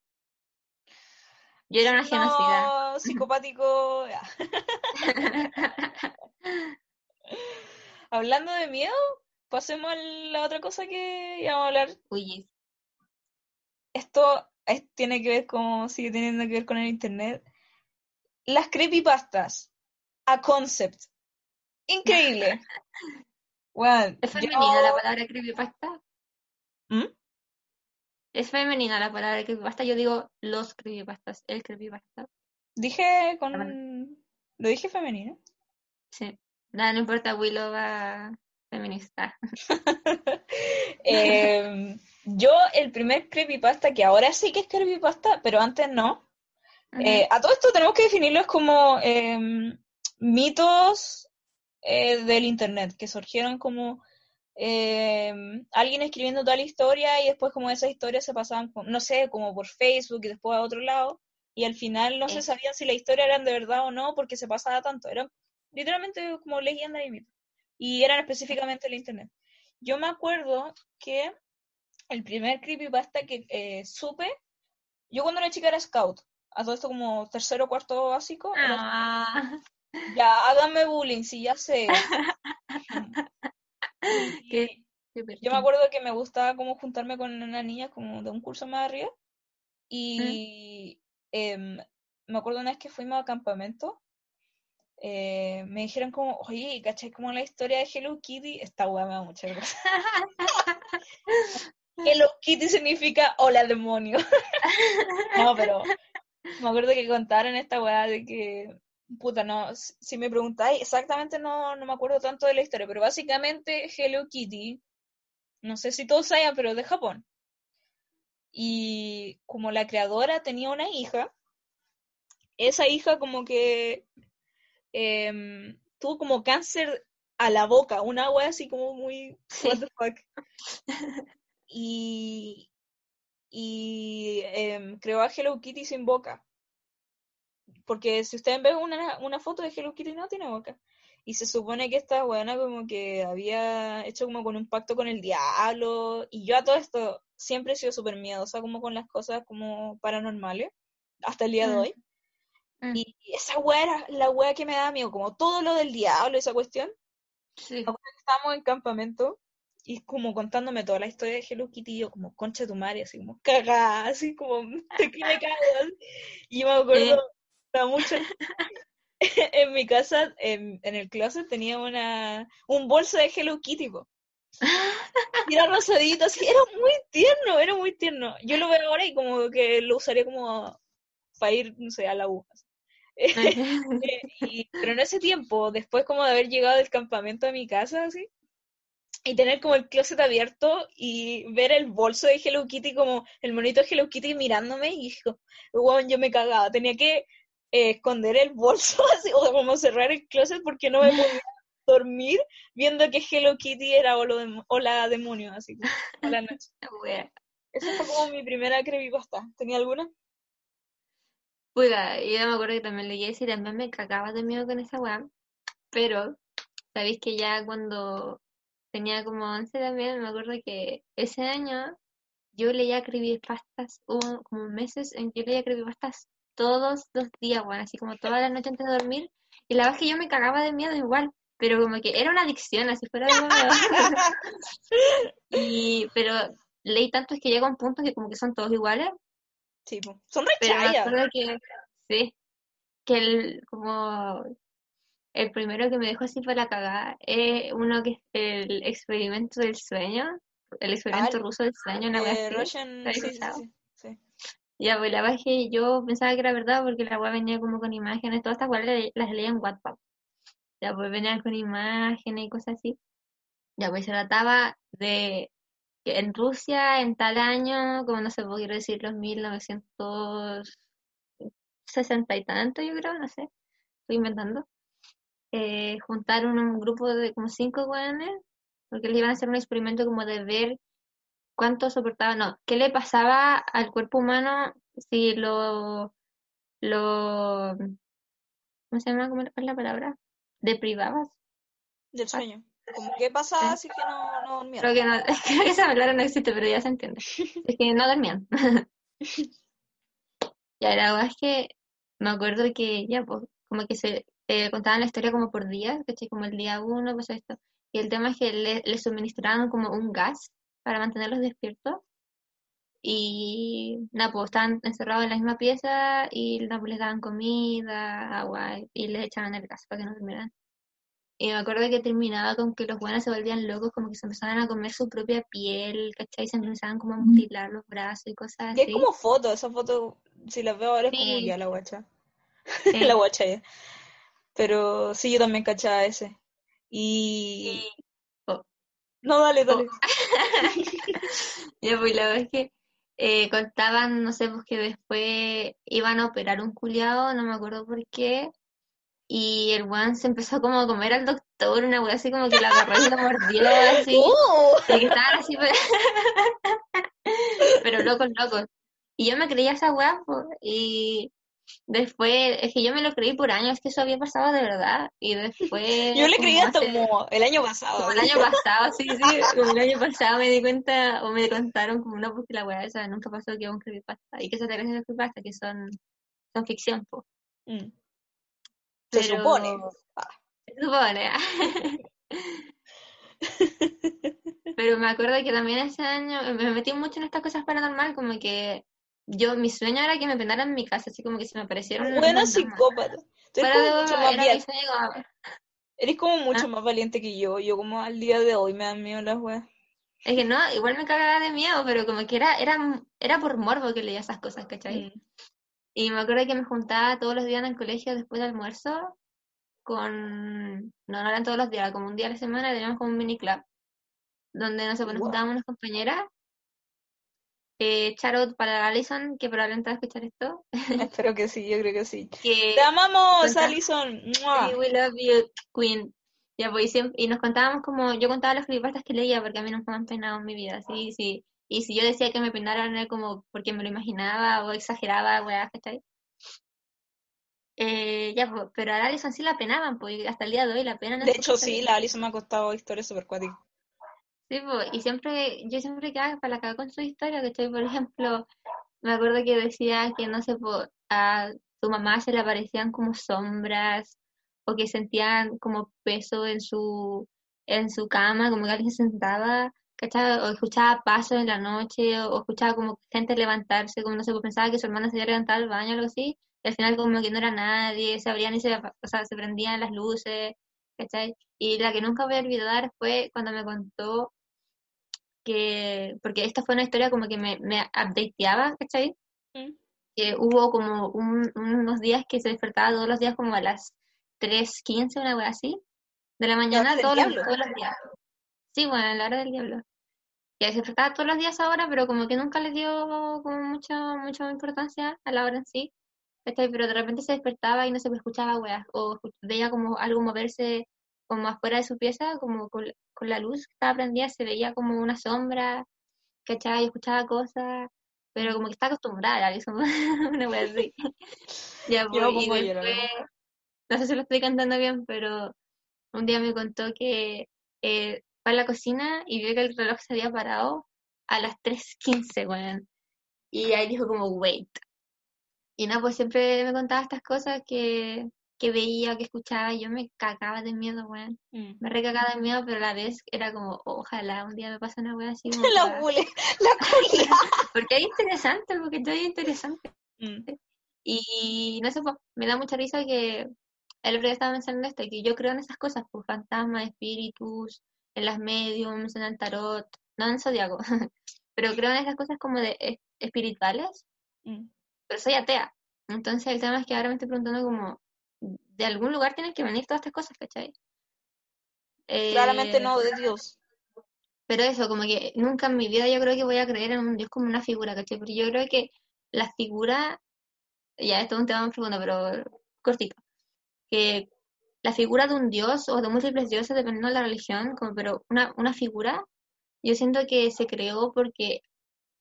Yo era una genocida. no, psicopático. Hablando de miedo, pasemos a la otra cosa que íbamos a hablar Uy, esto es- tiene que ver con, sigue teniendo que ver con el internet. Las creepypastas. A concept. Increíble. Bueno, ¿Es yo- femenina la palabra creepypasta? ¿Mm? ¿Es femenina la palabra creepypasta? Yo digo los creepypastas, el creepypasta. Dije con... Lo dije femenino. Sí. Nada, no importa, Willow va feminista. Em, yo, el primer creepypasta, que ahora sí que es creepypasta, pero antes no. Eh, a todo esto tenemos que definirlos como em, mitos eh, del internet, que surgieron como em, alguien escribiendo tal historia y después como esas historias se pasaban, no sé, como por Facebook y después a otro lado, y al final no se sabían si la historia eran de verdad o no porque se pasaba tanto, eran literalmente como leyendas y mitos, y eran específicamente el internet. Yo me acuerdo que el primer creepypasta que eh, supe, yo cuando era chica era scout, a todo esto como tercero o cuarto básico, era Ah, ya, háganme bullying, si ya sé. Qué- qué Yo me acuerdo que me gustaba como juntarme con una niña como de un curso más arriba. Y em, me acuerdo una vez que fuimos a campamento, eh, me dijeron como, oye, ¿cachai? Como la historia de Hello Kitty, esta weá me da mucha. Hello Kitty significa hola demonio. No, pero me acuerdo que contaron esta weá de que, puta, no, si si me preguntáis, exactamente no, no me acuerdo tanto de la historia, pero básicamente Hello Kitty, no sé si todos saben, pero es de Japón. Y como la creadora tenía una hija, esa hija como que em, tuvo como cáncer a la boca, una wea así como muy Sí. what the fuck. Y, y em, creó a Hello Kitty sin boca. Porque si ustedes ven una, una foto de Hello Kitty no tiene boca. Y se supone que esta buena como que había hecho como con un pacto con el diablo. Y yo a todo esto siempre he sido súper miedosa como con las cosas como paranormales. Hasta el día de Mm. hoy. Mm. Y esa wea era la wea que me daba miedo. Como todo lo del diablo, esa cuestión. Sí. Estábamos en campamento. Y como contándome toda la historia de Hello Kitty, y yo como concha de tu madre, así como cagada, así como te que me. Y me acuerdo, Eh. mucho en mi casa, en, en el closet, tenía una un bolso de Hello Kitty, po. Y era rosadito, así, era muy tierno, era muy tierno. Yo lo veo ahora y como que lo usaría como para ir, no sé, a la U. Eh, y- pero en ese tiempo, después como de haber llegado del campamento a mi casa, así, y tener como el closet abierto y ver el bolso de Hello Kitty, como el monito de Hello Kitty mirándome, y dijo, weón, yo me cagaba, tenía que eh, esconder el bolso, así, o como cerrar el closet porque no me podía dormir viendo que Hello Kitty era hola, dem- hola demonio, así, hola noche. Esa fue como mi primera creepypasta. ¿Tenía alguna? Puta, yo me acuerdo que también leí ese y también me cagaba de miedo con esa weá. Pero, sabéis que ya cuando tenía como 11 también, me acuerdo que ese año yo leía creepypastas, hubo como meses en que yo leía creepypastas todos los días, bueno, así como toda la noche antes de dormir. Y la verdad es que yo me cagaba de miedo igual, pero como que era una adicción, así fuera de. Y, pero leí tantos que llega un punto que como que son todos iguales. Sí, son re Pero me chayas. acuerdo que, sí, que el, como el primero que me dejó así para la cagada es uno que es el experimento del sueño, el experimento Ah, ruso del sueño, una Eh, así. Russian, ¿Lo has sí. Ya, pues la es que yo pensaba que era verdad porque la wea venía como con imágenes, todas estas le- las leía en WhatsApp. Ya, pues venían con imágenes y cosas así. Ya, pues se trataba de en Rusia, en tal año, como no sé, pues, quiero decir los 1960 y tanto, yo creo, no sé, estoy inventando. Eh, juntaron un grupo de como cinco weones, porque les iban a hacer un experimento como de ver cuánto soportaba, no, qué le pasaba al cuerpo humano si lo, lo, ¿cómo se llama? ¿Cómo es la palabra? Deprivabas. Del sueño. Como, ¿qué pasa si que no, no dormían? Creo que no, creo que esa palabra no existe, pero ya se entiende. Es que no dormían. Ya, la verdad es que me acuerdo que ya, pues, como que se eh, contaban la historia como por días, ¿cachai? Como el día uno, pues esto. Y el tema es que le, le suministraron como un gas para mantenerlos despiertos. Y nada, pues estaban encerrados en la misma pieza y nada, pues, les daban comida, agua y les echaban el gas para que no durmieran. Y me acuerdo que terminaba con que los buenos se volvían locos, como que se empezaban a comer su propia piel, ¿cachai? Se empezaban como a mutilar los brazos y cosas Y hay así. como fotos, esas fotos, si las veo ahora es como Sí. ya la guacha. Sí. la guacha ya. Pero sí, yo también cachaba ese. Y... Oh, No, dale, dale. Ya, pues la verdad es que eh, contaban, no sé, pues que después iban a operar un culiao, no me acuerdo por qué, y el weón se empezó como a comer al doctor, una weá así como que la agarró y lo mordió así, ¡Uh! de que estaban así, pero, pero locos, locos. Y yo me creía esa weá, pues, y después, es que yo me lo creí por años, que eso había pasado de verdad, y después... Yo le creí hasta como el año pasado. Como el año pasado, sí, sí, como el año pasado me di cuenta, o me contaron como no, porque la weá esa nunca pasó que es un creepypasta, y que esas gracias a creepypasta, que son, son ficción, po. Mm. Se supone. Ah. Se supone. Pero me acuerdo que también ese año me metí mucho en estas cosas paranormales, como que yo, mi sueño era que me penaran en mi casa, así como que se me aparecieron. Buena psicópata. Eres como mucho más eres como mucho Ah. más valiente que yo. Yo como al día de hoy me dan miedo las weas. Es que no, igual me cagaba de miedo, pero como que era, era, era por morbo que leía esas cosas, ¿cachai? Mm. Y me acuerdo que me juntaba todos los días en el colegio después del almuerzo con... No, no eran todos los días, como un día a la semana teníamos como un mini club, donde no sé, pues nos Guau. juntábamos unas compañeras. Eh, Charot para Alison, que probablemente va a escuchar esto. Espero que sí, yo creo que sí. Que Te amamos, Alison. We love you, Queen. Ya, pues, y, siempre- y nos contábamos como, yo contaba las creepypastas que leía porque a mí nunca me han peinado en mi vida, sí, sí. Y si yo decía que me peinaran era como porque me lo imaginaba o exageraba, weá, ¿cachai? Eh, ya, pues, pero a la Alison sí la penaban, pues, hasta el día de hoy la pena De hecho, sí, la Alison me ha costado historias super cuáticas. Sí, pues, y siempre, yo siempre quedaba para la caga con su historia, ¿cachai? Por ejemplo, me acuerdo que decía que, no sé, pues, a su mamá se le aparecían como sombras, o que sentían como peso en su, en su cama, como que alguien se sentaba, ¿cachai? O escuchaba pasos en la noche, o, o escuchaba como gente levantarse, como no sé, pues pensaba que su hermana se había levantado al baño o algo así, y al final como que no era nadie, se abrían y se, o sea, se prendían las luces, ¿cachai? Y la que nunca voy a olvidar fue cuando me contó que, porque esta fue una historia como que me, me updateaba, ¿cachai? Mm. Que hubo como un- unos días que se despertaba todos los días como a las 3.15, una wea así, de la mañana, los, todos los días. Sí, bueno, a la hora del diablo. Que se despertaba todos los días ahora, pero como que nunca le dio como mucha, mucha importancia a la hora en sí. Pero de repente se despertaba y no se escuchaba weas, o veía como algo moverse como afuera de su pieza, como con, con la luz que estaba prendida, se veía como una sombra, ¿cachai? Y escuchaba cosas, pero como que está acostumbrada a eso, una wea así. Ya, pues, y llorar, no sé si lo estoy cantando bien, pero un día me contó que eh, fue a la cocina y vio que el reloj se había parado a las 3.15, weón. Y ahí dijo como, wait. Y no, pues siempre me contaba estas cosas que, que veía, que escuchaba, y yo me cagaba de miedo, weón. Mm. Me recagaba de miedo, pero a la vez era como, ojalá un día me pase una weá así. como La para- bule, la culia. Porque es interesante, porque todo es interesante. Mm. Y no sé, pues, me da mucha risa que el otro día estaba mencionando esto, que yo creo en esas cosas, pues fantasmas, espíritus, en las mediums, en el tarot, no en el zodiaco, pero creo en esas cosas como de es- espirituales, Mm. pero soy atea. Entonces el tema es que ahora me estoy preguntando como, de algún lugar tienen que venir todas estas cosas, ¿cachai? Claramente Eh, no, de Dios. Pero eso, como que nunca en mi vida yo creo que voy a creer en un Dios como una figura, ¿cachai? Porque yo creo que la figura, ya esto es un tema más profundo, pero cortito, que la figura de un Dios o de múltiples dioses, dependiendo de la religión, como, pero una, una figura, yo siento que se creó porque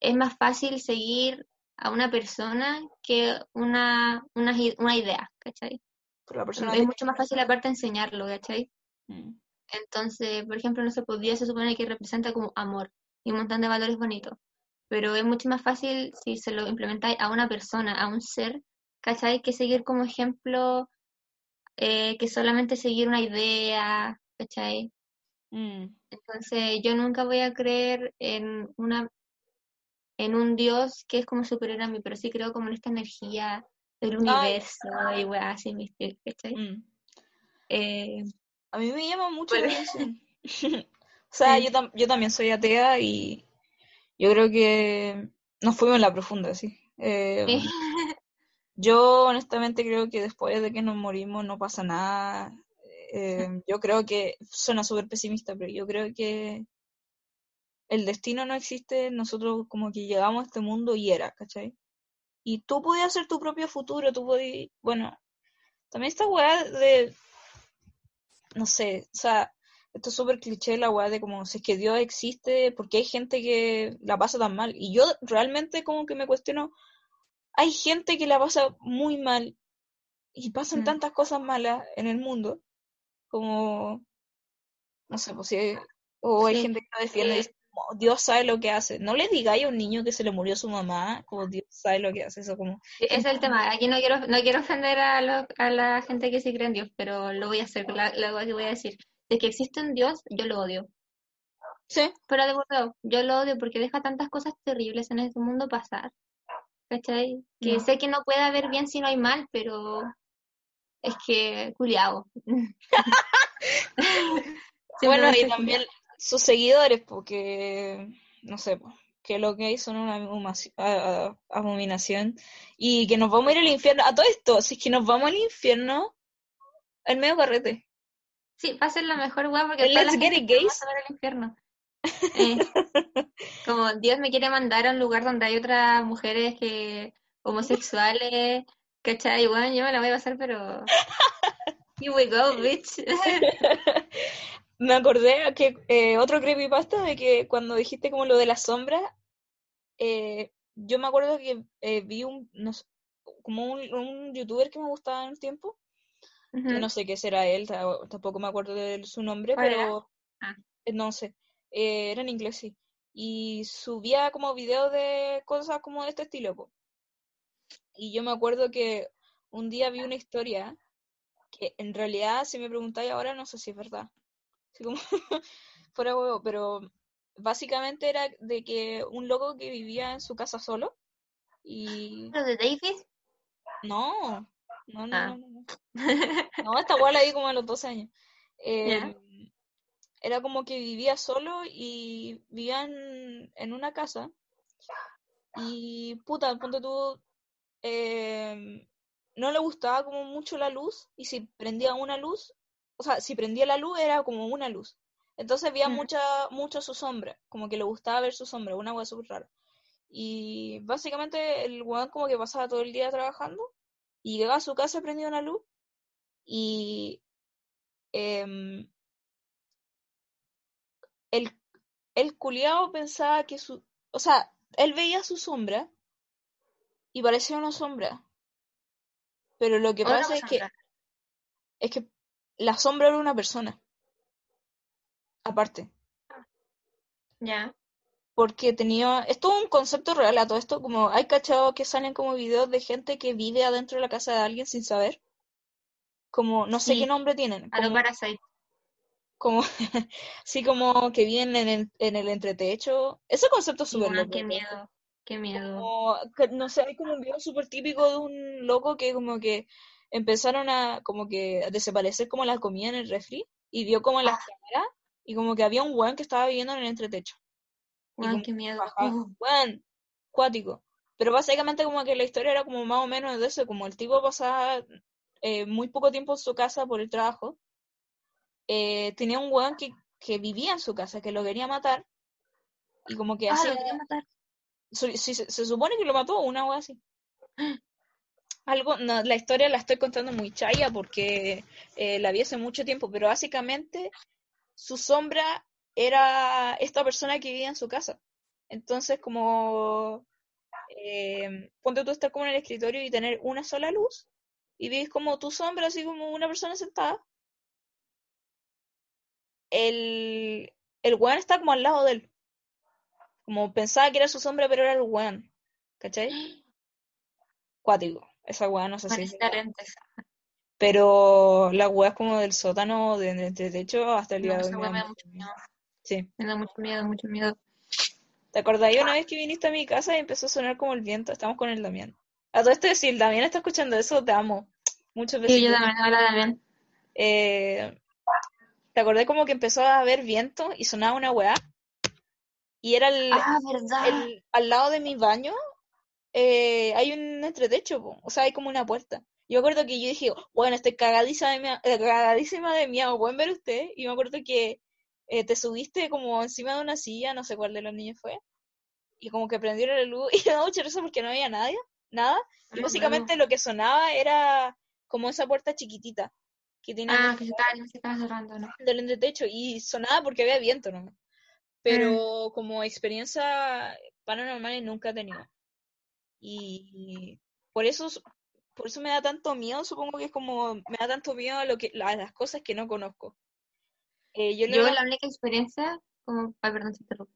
es más fácil seguir a una persona que una, una, una idea, ¿cachai? Por la persona Es mucho más fácil aparte enseñarlo, ¿cachai? Mm. Entonces, por ejemplo, no pues Dios se supone que representa como amor y un montón de valores bonitos. Pero es mucho más fácil si se lo implementáis a una persona, a un ser, ¿cachai? Que seguir como ejemplo, eh, que solamente seguir una idea, ¿cachai? Mm. Entonces, yo nunca voy a creer en una en un Dios que es como superior a mí, pero sí creo como en esta energía del universo y weá, así mística, ¿cachai? Mm. Eh, A mí me llama mucho la atención. o sea, Sí. yo, tam- yo también soy atea y yo creo que nos fuimos en la profunda, sí. Eh, Sí. Yo honestamente creo que después de que nos morimos no pasa nada. Eh, yo creo que suena súper pesimista, pero yo creo que el destino no existe, nosotros como que llegamos a este mundo y era, ¿cachai? Y tú podías hacer tu propio futuro, tú podías, bueno, también esta weá de, no sé, o sea, esto es súper cliché la weá de como si es que Dios existe, porque hay gente que la pasa tan mal. Y yo realmente como que me cuestiono, hay gente que la pasa muy mal y pasan Mm. tantas cosas malas en el mundo, como, no sé, pues si, o hay Sí, gente que lo defiende y dice, como, Dios sabe lo que hace. No le digáis a un niño que se le murió su mamá, como Dios sabe lo que hace, eso como, es el tema. Aquí no quiero, no quiero ofender a, lo- a la gente que sí cree en Dios, pero lo voy a hacer, cosa que voy a decir. De que existe un Dios, yo lo odio. Sí. Pero de verdad, yo lo odio porque deja tantas cosas terribles en este mundo pasar. ¿Cachai? Que No. sé que no puede haber bien si no hay mal, pero es que culiao. Bueno, y también sus seguidores, porque, no sé, que lo que hay son una abominación y que nos vamos a ir al infierno. A todo esto, si es que nos vamos al infierno, el medio carrete. Sí, va a ser la mejor weá porque toda la Let's Get gente It va Gays. a ver al infierno. Eh, como Dios me quiere mandar a un lugar donde hay otras mujeres que homosexuales, ¿cachai? Bueno, yo me la voy a pasar, pero... Here we go, bitch. Me acordé que eh, otro creepypasta de que cuando dijiste como lo de la sombra, eh, yo me acuerdo que eh, vi un, no sé, como un, un youtuber que me gustaba en un tiempo, que Ujú. no sé qué será él, ta- tampoco me acuerdo de su nombre, pero Ah. no sé, eh, era en inglés, sí. Y subía como videos de cosas como de este estilo, po. Y yo me acuerdo que un día vi una historia que en realidad, si me preguntáis ahora, no sé si es verdad. Así como fuera huevo, pero básicamente era de que un loco que vivía en su casa solo y ¿Lo de Davis? no, no, no, Ah. no, no, no. No, esta la vi como a los 12 años. Eh, era como que vivía solo y vivía en, en una casa y puta, ponte tú, eh, no le gustaba como mucho la luz y si prendía una luz, o sea, si prendía la luz era como una luz. Entonces veía Mm. mucha, mucho su sombra, como que le gustaba ver su sombra, una weá súper rara. Y básicamente el weón como que pasaba todo el día trabajando y llegaba a su casa, prendía una luz y em, el, el culiao pensaba que su, o sea, él veía su sombra y parecía una sombra. Pero lo que pasa es que, es que la sombra era una persona, aparte. Ya. Porque tenía, es todo un concepto real a todo esto, como hay cachado que salen como videos de gente que vive adentro de la casa de alguien sin saber. Como, no sé Sí. qué nombre tienen, A lo Parasite. Como, sí, como que viven en el, en el entretecho. Ese concepto es súper loco. qué miedo. Qué miedo. Como, que, no sé, hay como un video súper típico de un loco que como que empezaron a como que a desaparecer como la comida en el refri y vio como las Ah. cámaras y como que había un weón que estaba viviendo en el entretecho. Weón, qué miedo. bajaba, weón, cuático. Pero básicamente como que la historia era como más o menos de eso, como el tipo pasaba eh, muy poco tiempo en su casa por el trabajo. Eh, tenía un weón que, que vivía en su casa, que lo quería matar. Y como que Ah, hacía lo quería matar. se, se- se supone que lo mató, una wea así. Algo, no, la historia la estoy contando muy chaya porque eh, la vi hace mucho tiempo, pero básicamente su sombra era esta persona que vivía en su casa. Entonces, como eh, ponte tú estar como en el escritorio y tener una sola luz y ves como tu sombra, así como una persona sentada. El, el weón está como al lado de él. Como pensaba que era su sombra, pero era el weón. ¿Cachai? Cuático. Esa weá no sé si es. Pero la weá es como del sótano, de, de, de techo, hasta el día No, de hoy me me da mucho miedo. Sí. Me da mucho miedo, mucho miedo. ¿Te acordás una vez que viniste a mi casa y empezó a sonar como el viento? Estamos con el Damián. A todo esto, si el Damián está escuchando eso, te amo. Muchos Sí, yo también, hola también. Eh, ¿te acordás como que empezó a haber viento y sonaba una weá? Y era el, Ah, verdad. el- al lado de mi baño, eh, hay un entretecho, po. o sea, hay como una puerta. Yo me acuerdo que yo dije, bueno, estoy cagadísima de miedo, eh, cagadísima de miedo, ¿pueden ver ustedes? Y me acuerdo que eh, te subiste como encima de una silla, no sé cuál de los niños fue, y como que prendieron la luz, y me da mucha risa porque no había nadie, nada, y Ah, básicamente lo que sonaba era como esa puerta chiquitita que tiene Ah, que se estaba, se estaba cerrando, ¿no? del entretecho, y sonaba porque había viento, ¿no? Pero como experiencia paranormal nunca he tenido. Y por eso, por eso me da tanto miedo, supongo que es como, me da tanto miedo a, lo que, a las cosas que no conozco. Eh, yo Yo la única experiencia, como, ay, perdón, se interrumpe.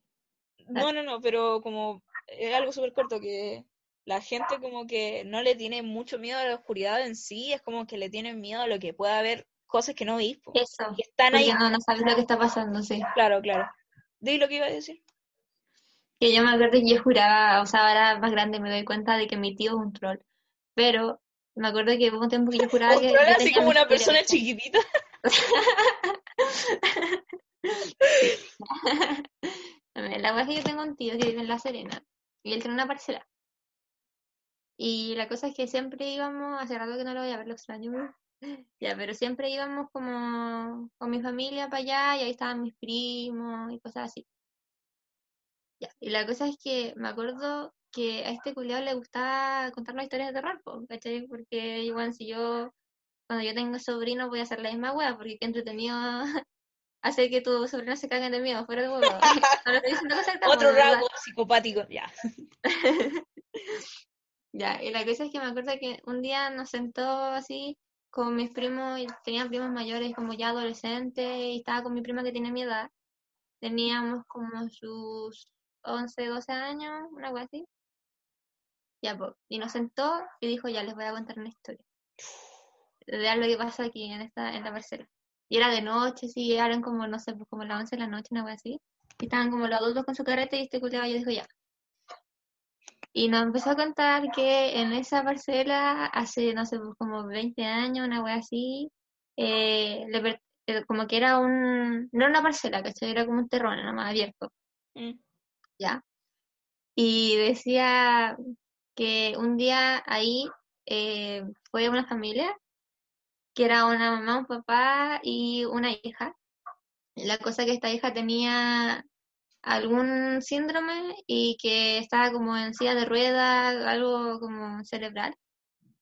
no, no, no, pero como es algo súper corto que la gente como que no le tiene mucho miedo a la oscuridad en sí, es como que le tienen miedo a lo que pueda haber cosas que no veis, Eso, que están ahí, no, no sabes lo que está pasando, sí. claro, claro. Di lo que iba a decir. Que yo me acuerdo que yo juraba, o sea, ahora más grande me doy cuenta de que mi tío es un troll. Pero me acuerdo que hubo un tiempo que yo juraba que. Troll yo así como una persona chiquitita. La verdad es que yo tengo un tío que vive en La Serena y él tiene una parcela. Y la cosa es que siempre íbamos, hace rato que no lo voy a ver, lo extraño. Ya, pero siempre íbamos como con mi familia para allá y ahí estaban mis primos y cosas así. Ya, y la cosa es que me acuerdo que a este culiao le gustaba contarnos historias de terror, ¿cachai? Porque igual si yo, cuando yo tengo sobrinos voy a hacer la misma wea, porque qué entretenido hacer que tus sobrinos se caguen de miedo, fuera de huevo. No Otro rasgo psicopático. Ya. Ya, y la cosa es que me acuerdo que un día nos sentó así con mis primos, tenía primos mayores como ya adolescentes, y estaba con mi prima que tiene mi edad. Teníamos como sus 11, 12 años, una cosa así. Ya, pues, y nos sentó y dijo, ya les voy a contar una historia. De lo que pasa aquí en esta, en la parcela. Y era de noche, sí, eran como, no sé, pues como las 11 de la noche, una cosa así. Y estaban como los adultos con su carrete y este culiao yo dijo, ya. Y nos empezó a contar que en esa parcela, hace, no sé, como 20 años, una wea así, eh, le eh, como que era un, no era una parcela, ¿cachai? Era como un terreno, nada más abierto, Mm. ¿ya? Y decía que un día ahí eh, fue una familia, que era una mamá, un papá y una hija. La cosa que esta hija tenía algún síndrome y que estaba como en silla de ruedas, algo como cerebral,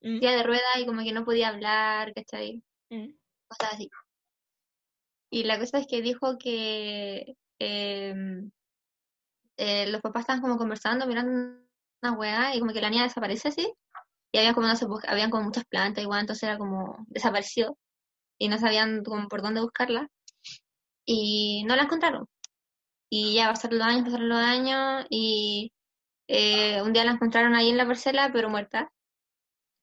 Mm. silla de ruedas y como que no podía hablar, ¿cachai? Mm. Cosas así. Y la cosa es que dijo que em, eh, los papás estaban como conversando, mirando una weá y como que la niña desaparece así. Y había como, no sé, pues, habían como muchas plantas igual, entonces era como desapareció y no sabían como por dónde buscarla. Y no la encontraron. Y ya pasaron los años, pasaron los años y eh, un día la encontraron ahí en la parcela, pero muerta.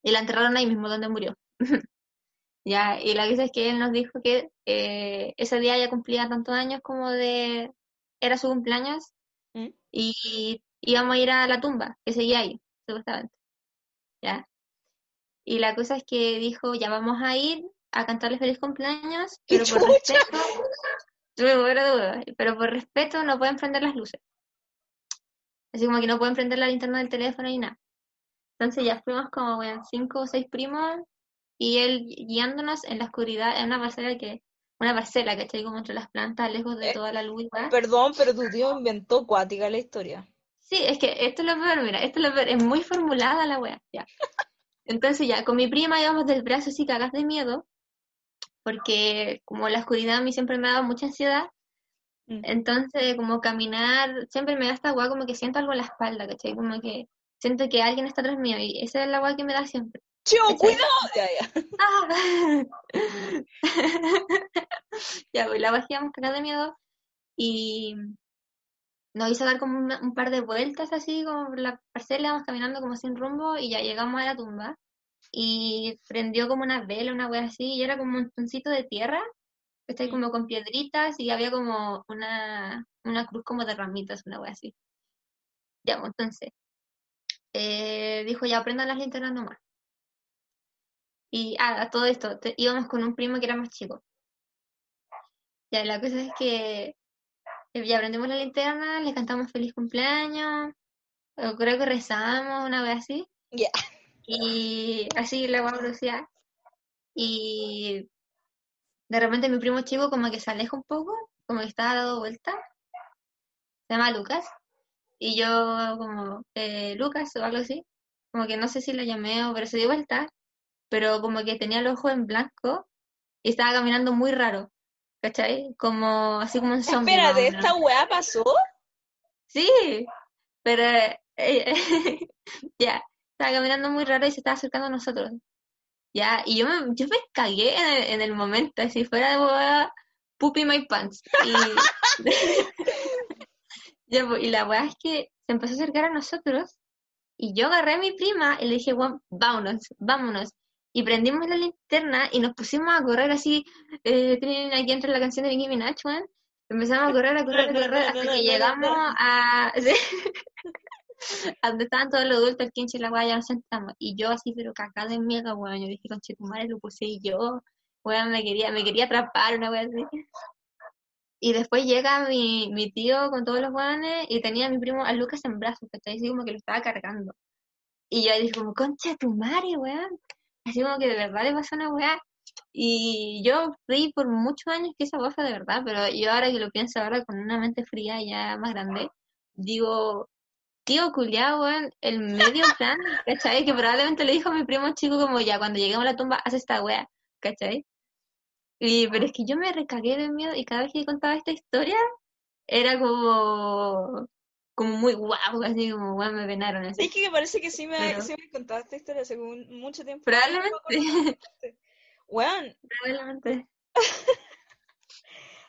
Y la enterraron ahí mismo donde murió. Ya, y la cosa es que él nos dijo que eh, ese día ya cumplía tantos años como de... Era su cumpleaños Mm. y íbamos a ir a la tumba, que seguía ahí, supuestamente. ¿Ya? Y la cosa es que dijo, ya vamos a ir a cantarle feliz cumpleaños, ¡Qué pero por respeto, muero de duda, pero por respeto no pueden prender las luces. Así como que no pueden prender la linterna del teléfono ni nada. Entonces ya fuimos como, bueno, cinco o seis primos y él guiándonos en la oscuridad, en una parcela que, una parcela, ¿cachai? Como entre las plantas, lejos de Eh, toda la luz weá. Perdón, pero tu tío inventó cuática la historia. Sí, es que esto es lo peor, mira, esto es lo peor, es muy formulada la wea, ya. Entonces ya, con mi prima íbamos del brazo así cagas de miedo, porque como la oscuridad a mí siempre me ha dado mucha ansiedad, Mm. entonces como caminar, siempre me da esta wea como que siento algo en la espalda, ¿cachai? Como que siento que alguien está atrás mío, y esa es la wea que me da siempre. ¡Chio, cuidado! Ya, ya. ¡Ah! ya, pues la bajamos cagada de miedo y nos hizo dar como una- un par de vueltas así, como por la parcela, íbamos caminando como sin rumbo y ya llegamos a la tumba y prendió como una vela, una wea así, y era como un montoncito de tierra, que está ahí como con piedritas y había como una, una cruz como de ramitas, una wea así. Ya, pues, entonces, eh, dijo ya prendan las linternas nomás. Y ah, a todo esto, te- íbamos con un primo que era más chico. Ya, la cosa es que eh, ya prendimos la linterna, le cantamos feliz cumpleaños, creo que rezamos una vez así, Ya. Y así la guagua decía, y de repente mi primo chico como que se aleja un poco, como que estaba dado vuelta, se llama Lucas, y yo como, eh, Lucas o algo así, como que no sé si lo llamé o pero se dio vuelta, pero como que tenía el ojo en blanco y estaba caminando muy raro, ¿cachai? Como, así como un zombie. Espérate. ¿esta weá pasó? Sí, pero eh, ya, estaba caminando muy raro y se estaba acercando a nosotros. Ya, y yo me, yo me cagué en el, en el momento, así fuera de boda, poopy my pants. Y, pues, y la weá es que se empezó a acercar a nosotros y yo agarré a mi prima y le dije, "Weón, vámonos, vámonos. Y prendimos la linterna y nos pusimos a correr así, eh, tienen aquí entra la canción de Nicki Minaj. Empezamos a correr, a correr, a correr, hasta que llegamos a... donde estaban todos los adultos, el 15 y la weá, ya nos sentamos. Y yo así, pero cagada de miedo, weón. Yo dije, conche, tu madre lo puse yo. Weón, me quería, me quería atrapar, una weá así. Y después llega mi, mi tío con todos los weones y tenía a mi primo, a Lucas en brazos, ¿cachai? Así como que lo estaba cargando. Y yo dije como, concha tu madre, weón. Así como que de verdad le pasó una weá. Y yo creí por muchos años que esa weá fue de verdad, pero yo ahora que lo pienso ahora con una mente fría ya más grande, digo, tío culiao, weón, el medio plan, ¿cachai? Que probablemente le dijo a mi primo chico como ya, cuando lleguemos a la tumba, haz esta weá, ¿cachai? Y, pero es que yo me recagué de miedo y cada vez que contaba esta historia era como, como muy guau, así como weón, me penaron así. Es que me parece que sí me, Pero- sí me contaste esta historia hace mucho tiempo. Probablemente, Weón, probablemente.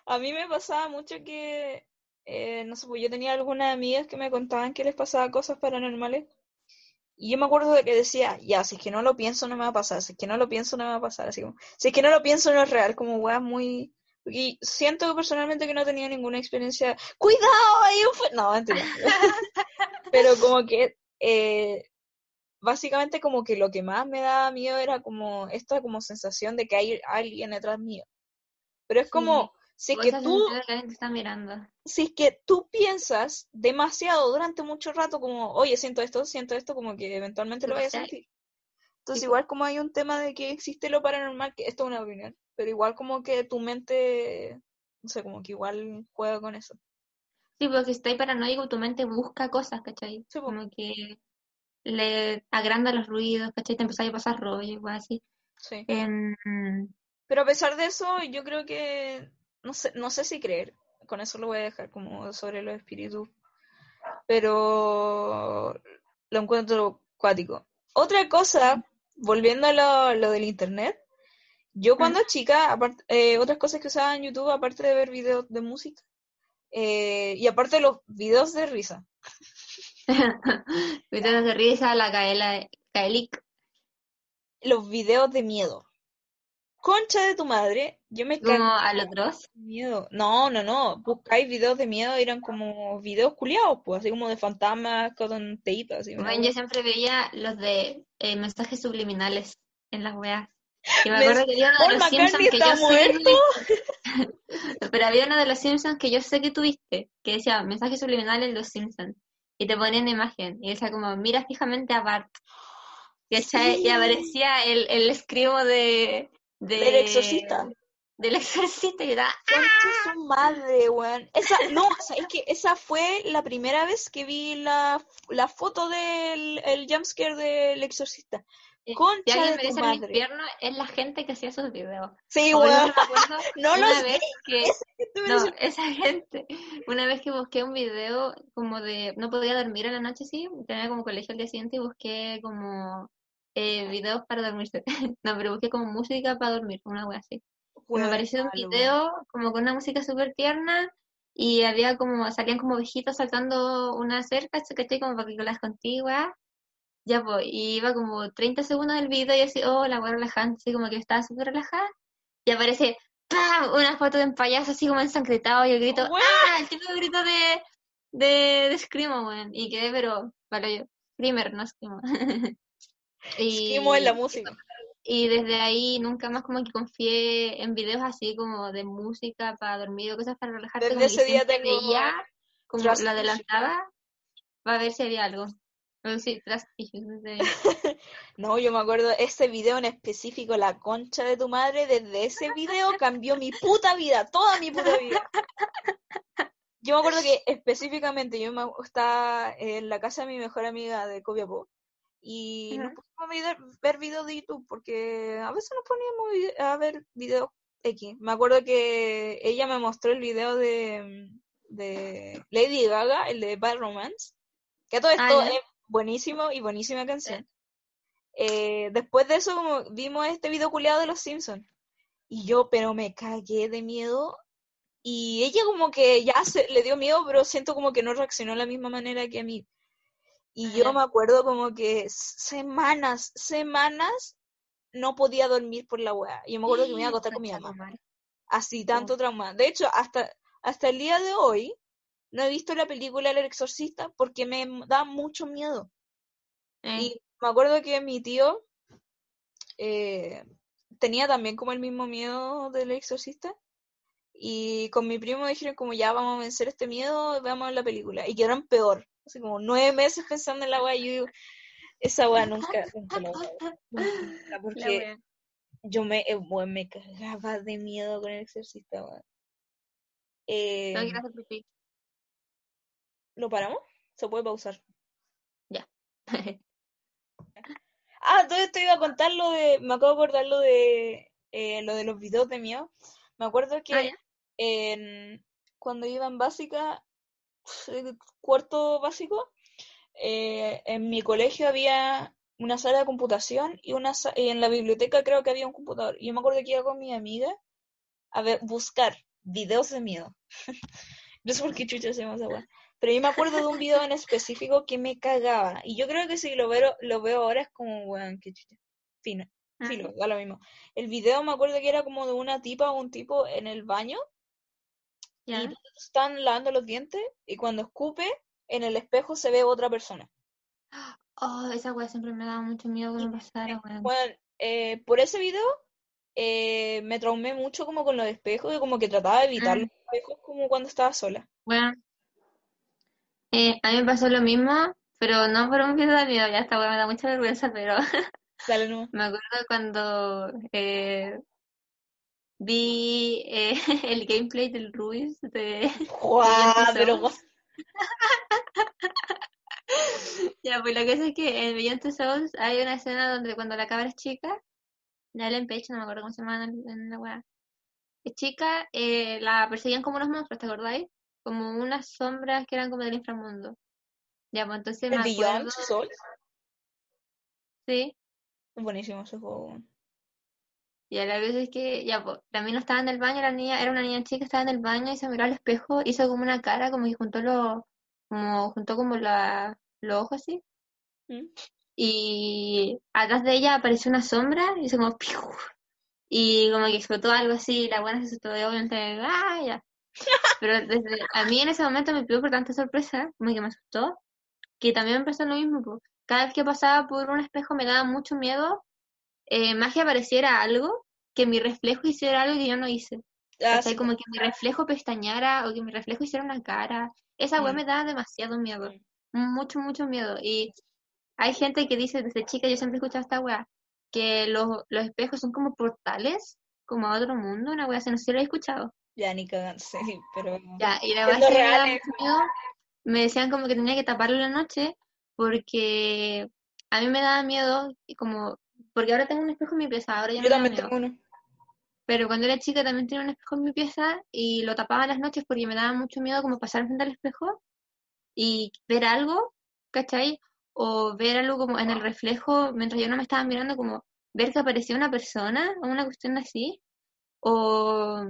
a mí me pasaba mucho que, eh, no sé, pues yo tenía algunas amigas que me contaban que les pasaba cosas paranormales. Y yo me acuerdo de que decía, ya, si es que no lo pienso no me va a pasar, si es que no lo pienso no me va a pasar, así como, si es que no lo pienso no es real, como weas muy... Y siento personalmente que no tenía ninguna experiencia, cuidado, ahí fe-". No, mentira. Pero como que, eh, básicamente como que lo que más me daba miedo era como esta como sensación de que hay alguien detrás mío. Pero es como, si es que tú, está mirando. si es que tú piensas demasiado durante mucho rato como, oye, siento esto, siento esto, como que eventualmente lo voy a sentir. Entonces igual como hay un tema de que existe lo paranormal, que esto es una opinión, pero igual como que tu mente, no sé, como que igual juega con eso. Sí, porque si estás paranoico, tu mente busca cosas, ¿cachai? Sí, po. Como que le agranda los ruidos, ¿cachai? Te empieza a pasar rollo, igual así. Sí. Em, Pero a pesar de eso, yo creo que, no sé, no sé si creer, con eso lo voy a dejar como sobre los espíritus, pero lo encuentro cuático. Otra cosa, volviendo a lo, lo del internet, yo cuando chica, apart- eh, otras cosas que usaba en YouTube, aparte de ver videos de música, eh, y aparte los videos de risa, videos de risa, la Kaela, Kaelik, los videos de miedo. Concha de tu madre, yo me como a los de miedo. No, no, no. Buscáis videos de miedo, eran como videos culiados, pues, así como de fantasmas con tape, así. Bueno, yo siempre veía los de eh, mensajes subliminales en las weas. Y me acuerdo que había uno de los Simpsons que yo sé que muerto. tuviste. Pero había uno de los Simpsons que yo sé que tuviste, que decía mensajes subliminales en los Simpsons. Y te ponían imagen. Y decía como, mira fijamente a Bart. Y Sí. aparecía el, el escribo de, de... Del exorcista. Del exorcista. Y era, Concha su madre, weón. Esa, no, es que esa fue la primera vez que vi la, la foto del el jumpscare del exorcista. Si Concha alguien de merece tu el infierno, es la gente que hacía esos videos. Sí, weón. No lo una sé. vez que me No, dice- esa gente. Una vez que busqué un video como de, no podía dormir en la noche, sí, tenía como colegio al día siguiente y busqué como eh, videos para dormirse. No, pero busqué como música para dormir, una wea así. Me apareció un video como con una música súper tierna y había como, salían como viejitos saltando una cerca, ¿cachai? Como para que las contigo, wea. Ya pues, y iba como 30 segundos del video y así, oh, la wea relajante, así como que estaba súper relajada. Y aparece, ¡pam! Una foto de un payaso así como ensangretado y el grito. ¡ah! El típico grito de, de, de Screamo, weón. Y quedé, pero, vale, yo, Screamer, no Screamo. y, Esquimo en la música. y desde ahí nunca más como que confié en videos así como de música para dormir o cosas para relajarte. Desde ese día tengo veía, como lo adelantaba, para ver si había algo. Pero sí, trust issues. No, yo me acuerdo ese video en específico, la concha de tu madre, desde ese video cambió mi puta vida, toda mi puta vida. Yo me acuerdo que específicamente yo me, estaba en la casa de mi mejor amiga de Copiapó y nos Ujú. pusimos a ver videos de YouTube porque a veces nos poníamos a ver videos X. Me acuerdo que ella me mostró el video de, de Lady Gaga, el de Bad Romance, que todo esto Ah, ya. es buenísimo y buenísima canción. Eh, después de eso, como vimos este video culiado de los Simpsons. Y yo, pero me cagué de miedo. Y ella como que ya se, le dio miedo, pero siento como que no reaccionó de la misma manera que a mí. Y yo me acuerdo como que semanas, semanas no podía dormir por la weá. Y yo me acuerdo que me iba a acostar con mi mamá. Así, tanto trauma. De hecho, hasta hasta el día de hoy no he visto la película El Exorcista porque me da mucho miedo. Eh, Y me acuerdo que mi tío eh, tenía también como el mismo miedo del exorcista. Y con mi primo dijeron como ya vamos a vencer este miedo, veamos la película. Y quedaron peor. Así como nueve meses pensando en la weá y yo digo, esa weá nunca, nunca la voy a ver. Nunca, la porque yo me, eh, weón, me cagaba de miedo con el exorcista, weón. Eh. ¿Lo paramos? Se puede pausar. Ya. Ah, todo esto iba a contar lo de, me acabo de acordar lo de, eh, lo de los videos de miedo. Me acuerdo que Ah, en, cuando iba en básica, eh, cuarto básico, eh, en mi colegio había una sala de computación y una y en la biblioteca creo que había un computador. Y yo me acuerdo que iba con mi amiga a ver, buscar videos de miedo. No sé por qué chucha se esa weá. Pero yo me acuerdo de un video en específico que me cagaba. Y yo creo que si lo veo, lo veo ahora es como, weón, qué chucha. Fino, Ah, filo, da lo mismo. El video me acuerdo que era como de una tipa o un tipo en el baño ya. y están lavando los dientes y cuando escupe, en el espejo se ve otra persona. Oh, esa wea siempre me daba mucho miedo que me pasara, weón. Bueno, eh, por ese video eh, me traumé mucho como con los espejos y como que trataba de evitar Mm. los espejos como cuando estaba sola. Bueno, eh, a mí me pasó lo mismo, pero no por un video de miedo, ya esta wea me da mucha vergüenza, pero Dale, no. me acuerdo cuando eh, vi eh, el gameplay del Rubius de ¡Guau! Pero Souls. Ya, pues lo que sé es que en Beyond Two Souls hay una escena donde cuando la cabra es chica, la Ellen Page, no me acuerdo cómo se llama en, la weá, es chica, eh, la perseguían como unos monstruos, ¿te acordáis? Como unas sombras que eran como del inframundo. Ya, pues entonces me ¿El Beyond acuerdo, Souls? sí, Es buenísimo ese juego. Y a la vez es que, ya, pues, la mina estaba en el baño, la niña, era una niña chica, estaba en el baño y se miró al espejo, hizo como una cara, como que juntó los, como, juntó como la, los ojos así, ¿Mm? y atrás de ella apareció una sombra y hizo como ¡piu! y como que explotó algo así, y la buena se asustó de obviamente, ¡ah! ya. Pero desde, a mí en ese momento me pidió por tanta sorpresa, como que me asustó, que también me pasó lo mismo, po. Cada vez que pasaba por un espejo me daba mucho miedo, eh, más que apareciera algo, que mi reflejo hiciera algo que yo no hice. Ah, ¿Cachai? sí, Como que mi reflejo pestañara o que mi reflejo hiciera una cara. Esa Mm. me daba demasiado miedo. Mucho, mucho miedo. Y hay gente que dice desde chica, yo siempre he escuchado esta weá, que los, los espejos son como portales, como a otro mundo, una weá así, no sé si lo he escuchado. Ya ni cagan, sí, pero. Ya, y la weá que me reales. mucho miedo, me decían como que tenía que taparlo en la noche, porque a mí me daba miedo, y como, porque ahora tengo un espejo en mi pieza, ahora ya Yo también tengo uno. Pero cuando era chica también tenía un espejo en mi pieza y lo tapaba las noches porque me daba mucho miedo como pasar frente al espejo y ver algo, ¿cachai? O ver algo como en el reflejo mientras yo no me estaba mirando, como ver que aparecía una persona o una cuestión así. O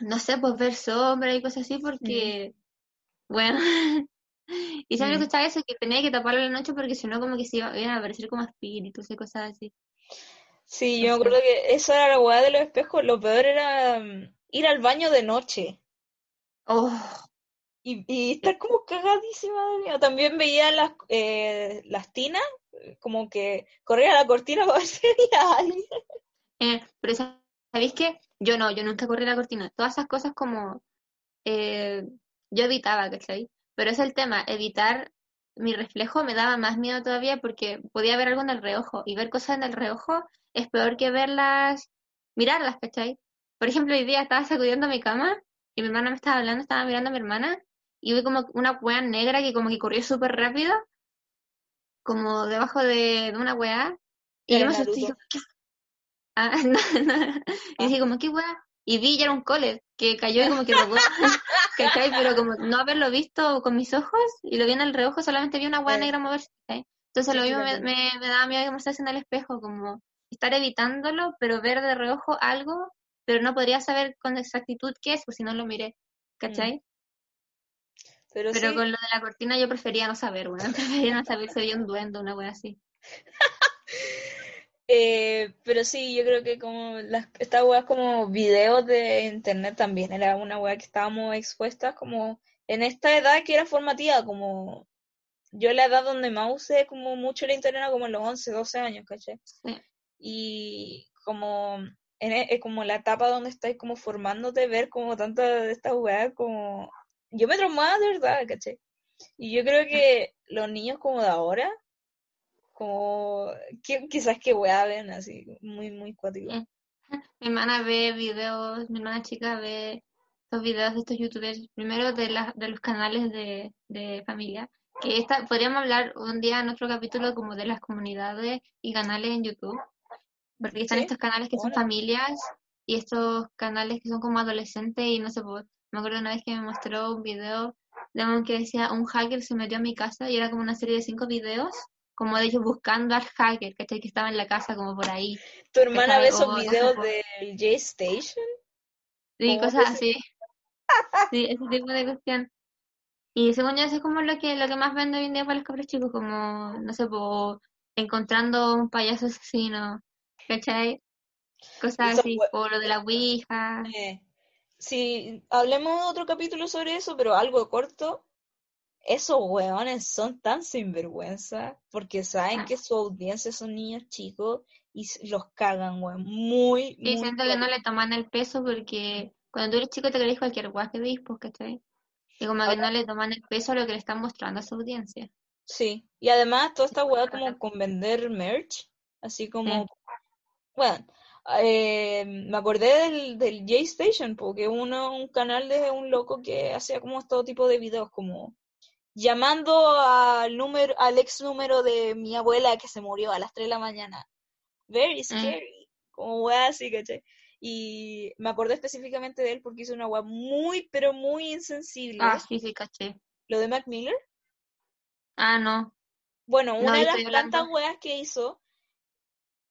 no sé, pues ver sombras y cosas así porque, bueno, y siempre Mm. escuchaba eso, que tenía que taparlo en la noche porque si no como que se iba- iban a aparecer como espíritus y cosas así. Sí, yo me acuerdo que eso era la weá de los espejos. Lo peor era mm, ir al baño de noche Oh, y, y estar como cagadísima de miedo. También veía las, eh, las tinas, como que corría la cortina para ver si había alguien. Eh, pero sa- ¿sabéis qué? Yo no, yo nunca corrí la cortina. Todas esas cosas como eh, yo evitaba, ¿cachai? Pero es el tema, evitar mi reflejo me daba más miedo todavía porque podía ver algo en el reojo y ver cosas en el reojo es peor que verlas, mirarlas, ¿cachai? Por ejemplo, hoy día estaba sacudiendo mi cama y mi hermana me estaba hablando, estaba mirando a mi hermana y vi como una weá negra que como que corrió súper rápido, como debajo de, de una weá y yo me asusté. Ah, no, no. Y dije como, ¿qué weá? Y vi ya era un cole que cayó y como que rodó, ¿cachai? Pero como no haberlo visto con mis ojos y lo vi en el reojo, solamente vi una Sí. negra moverse, ¿cachai? Entonces lo mismo lo me, me, me daba miedo que me en el espejo, como estar evitándolo, pero ver de reojo algo, pero no podría saber con exactitud qué es, pues si no lo miré, ¿cachai? Pero, Pero sí, con lo de la cortina yo prefería no saber, weón, prefería no saber si había un duende o una weá así. Eh, pero sí, yo creo que como las, estas weas como videos de internet también era una wea que estábamos expuestas como en esta edad que era formativa, como yo la edad donde más usé como mucho el internet era como en los 11, 12 años, ¿caché? Sí. Y como en e- es como la etapa donde estáis como formándote, ver como tanta de estas weas como... Yo me traumaba de verdad, ¿caché? Y yo creo que los niños como de ahora, como... qui- quizás que wea ven así, muy, muy cuático. Eh, Mi hermana ve videos, mi hermana chica ve estos videos de estos youtubers, primero de, las de los canales de, de familia, que esta, podríamos hablar un día en otro capítulo como de las comunidades y canales en YouTube, porque están Sí, estos canales que son familias y estos canales que son como adolescentes y no sé, pues, me acuerdo una vez que me mostró un video de un que decía un hacker se metió a mi casa y era como una serie de cinco videos como de ellos buscando al hacker, ¿cachai? Que estaba en la casa como por ahí. ¿Tu hermana ¿cachai? ve esos videos del J-Station? Sí, cosas así. Sí, ese tipo de cuestión. Y según yo, eso es como lo que, lo que más vende hoy en día para los cabros chicos, como, no sé, po, encontrando un payaso asesino, ¿cachai? Cosas Eso así, fue- o lo de la Ouija. Eh, sí, hablemos de otro capítulo sobre eso, pero algo corto. Esos weones son tan sinvergüenza porque saben Ah. que su audiencia son niños chicos y los cagan, weón. Muy, Y muy siento que no le toman el peso porque cuando tú eres chico te crees cualquier guay que veis, pues, ¿cachai? Y como que no le toman el peso a lo que le están mostrando a su audiencia. Sí, y además toda esta weá como con vender merch, así como, bueno, eh, me acordé del, del J-Station, porque uno, un canal de un loco que hacía como todo tipo de videos, como llamando al número, al ex número de mi abuela que se murió a las 3 de la mañana. Very scary, como weá así, ¿cachai? Y me acordé específicamente de él porque hizo una weá muy, pero muy insensible. Ah, sí, sí, caché. Lo de Mac Miller. Ah, no. Bueno, No, una de las tantas weas que hizo,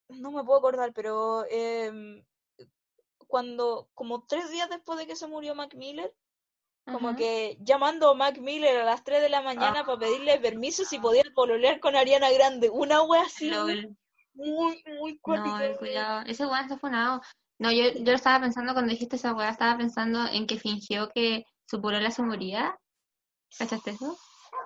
no me puedo acordar, pero em, cuando, como tres días después de que se murió Mac Miller, como Ajá. que llamando a Mac Miller a las 3 de la mañana Ah. para pedirle permiso si podía pololear con Ariana Grande. Una wea así Lol. muy, muy No, cuática. el cuidado. Ese weón está funado. No, yo, yo estaba pensando cuando dijiste esa weá, estaba pensando en que fingió que su polola se moría. ¿Cachaste eso?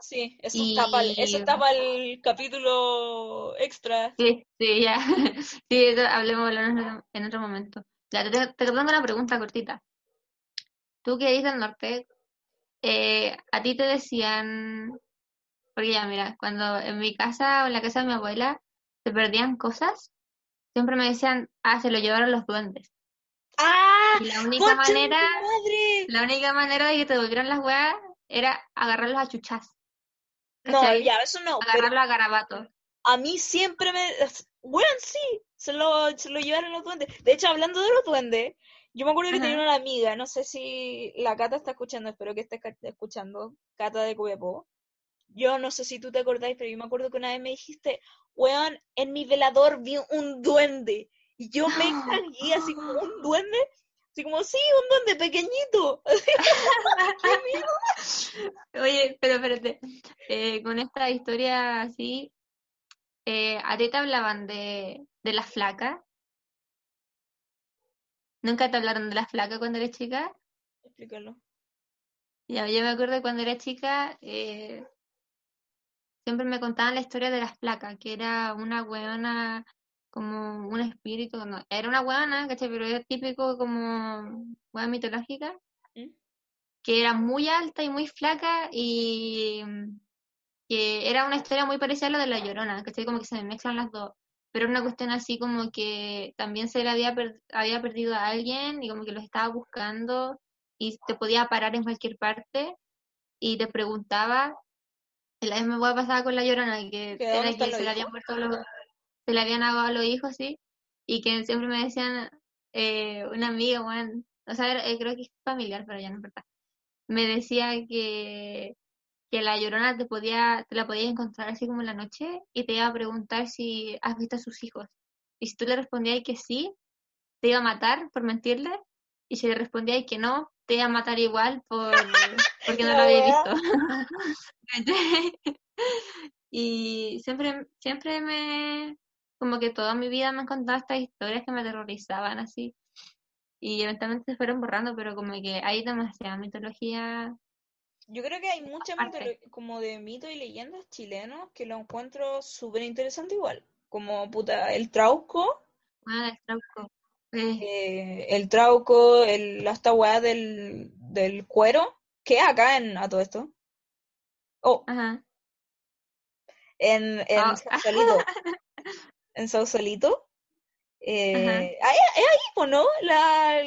Sí, eso Y- está para eso está para el capítulo extra. Sí, sí, ya. Sí, eso hablemos en otro, en otro momento. Ya, te, te tengo una pregunta cortita. Tú que eres del norte, eh, a ti te decían, porque ya mira, cuando en mi casa o en la casa de mi abuela se perdían cosas, siempre me decían, ah, se lo llevaron los duendes. ¡Ah! Y la única ¡Concha de manera, madre! la única manera de que te volvieran las weas era agarrarlos a chuchas, No, ya, eso no, agarrarlos a garabatos. a mí siempre me... Bueno, sí, se lo, se lo llevaron los duendes. De hecho, hablando de los duendes, yo me acuerdo que Ajá. tenía una amiga, no sé si la Cata está escuchando, espero que esté escuchando, Cata de Cuepo. Yo no sé si tú te acordáis, pero yo me acuerdo que una vez me dijiste, weón, en mi velador vi un duende. Y yo me cagué así como un duende, así como, sí, un duende pequeñito. ¡Qué miedo! Oye, pero espérate, eh, con esta historia así, eh, ¿a ti te hablaban de, de la flaca? ¿Nunca te hablaron de la flaca cuando eres chica? Explícalo. Ya, yo me acuerdo cuando era chica, eh, siempre me contaban la historia de las flacas, que era una weona como un espíritu, no, era una weona, ¿cachai? Pero era típico como weona mitológica, ¿Mm? que era muy alta y muy flaca y que era una historia muy parecida a la de La Llorona, ¿cachai? Como que se mezclan las dos. Pero una cuestión así como que también se le había, per- había perdido a alguien y como que los estaba buscando y te podía parar en cualquier parte y te preguntaba, y la misma hueá pasaba con La Llorona, que ¿Que era que se le habían muerto los, se le habían ahogado los hijos, sí, y que siempre me decían, eh, una amiga, weón, o sea, eh, creo que es familiar, pero ya no verdad, me decía que, que la Llorona te podía, te la podías encontrar así como en la noche y te iba a preguntar si has visto a sus hijos. Y si tú le respondías que sí, te iba a matar por mentirle, y si le respondías que no, te iba a matar igual por, porque no lo había visto. Y siempre, siempre me, como que toda mi vida me han contado estas historias que me aterrorizaban así. Y eventualmente se fueron borrando, pero como que hay demasiada mitología. Yo creo que hay mucha mitolo- como de mitos y leyendas chilenos que lo encuentro súper interesante igual. Como puta, el Trauco, Ah, el Trauco. Eh, eh, el Trauco, el, esta weá del, del cuero, que es acá en a todo esto. Oh, ajá. en, en Ah. Sausalito. En Sausalito. Eh, ahí- es ahí, po, ¿no? La,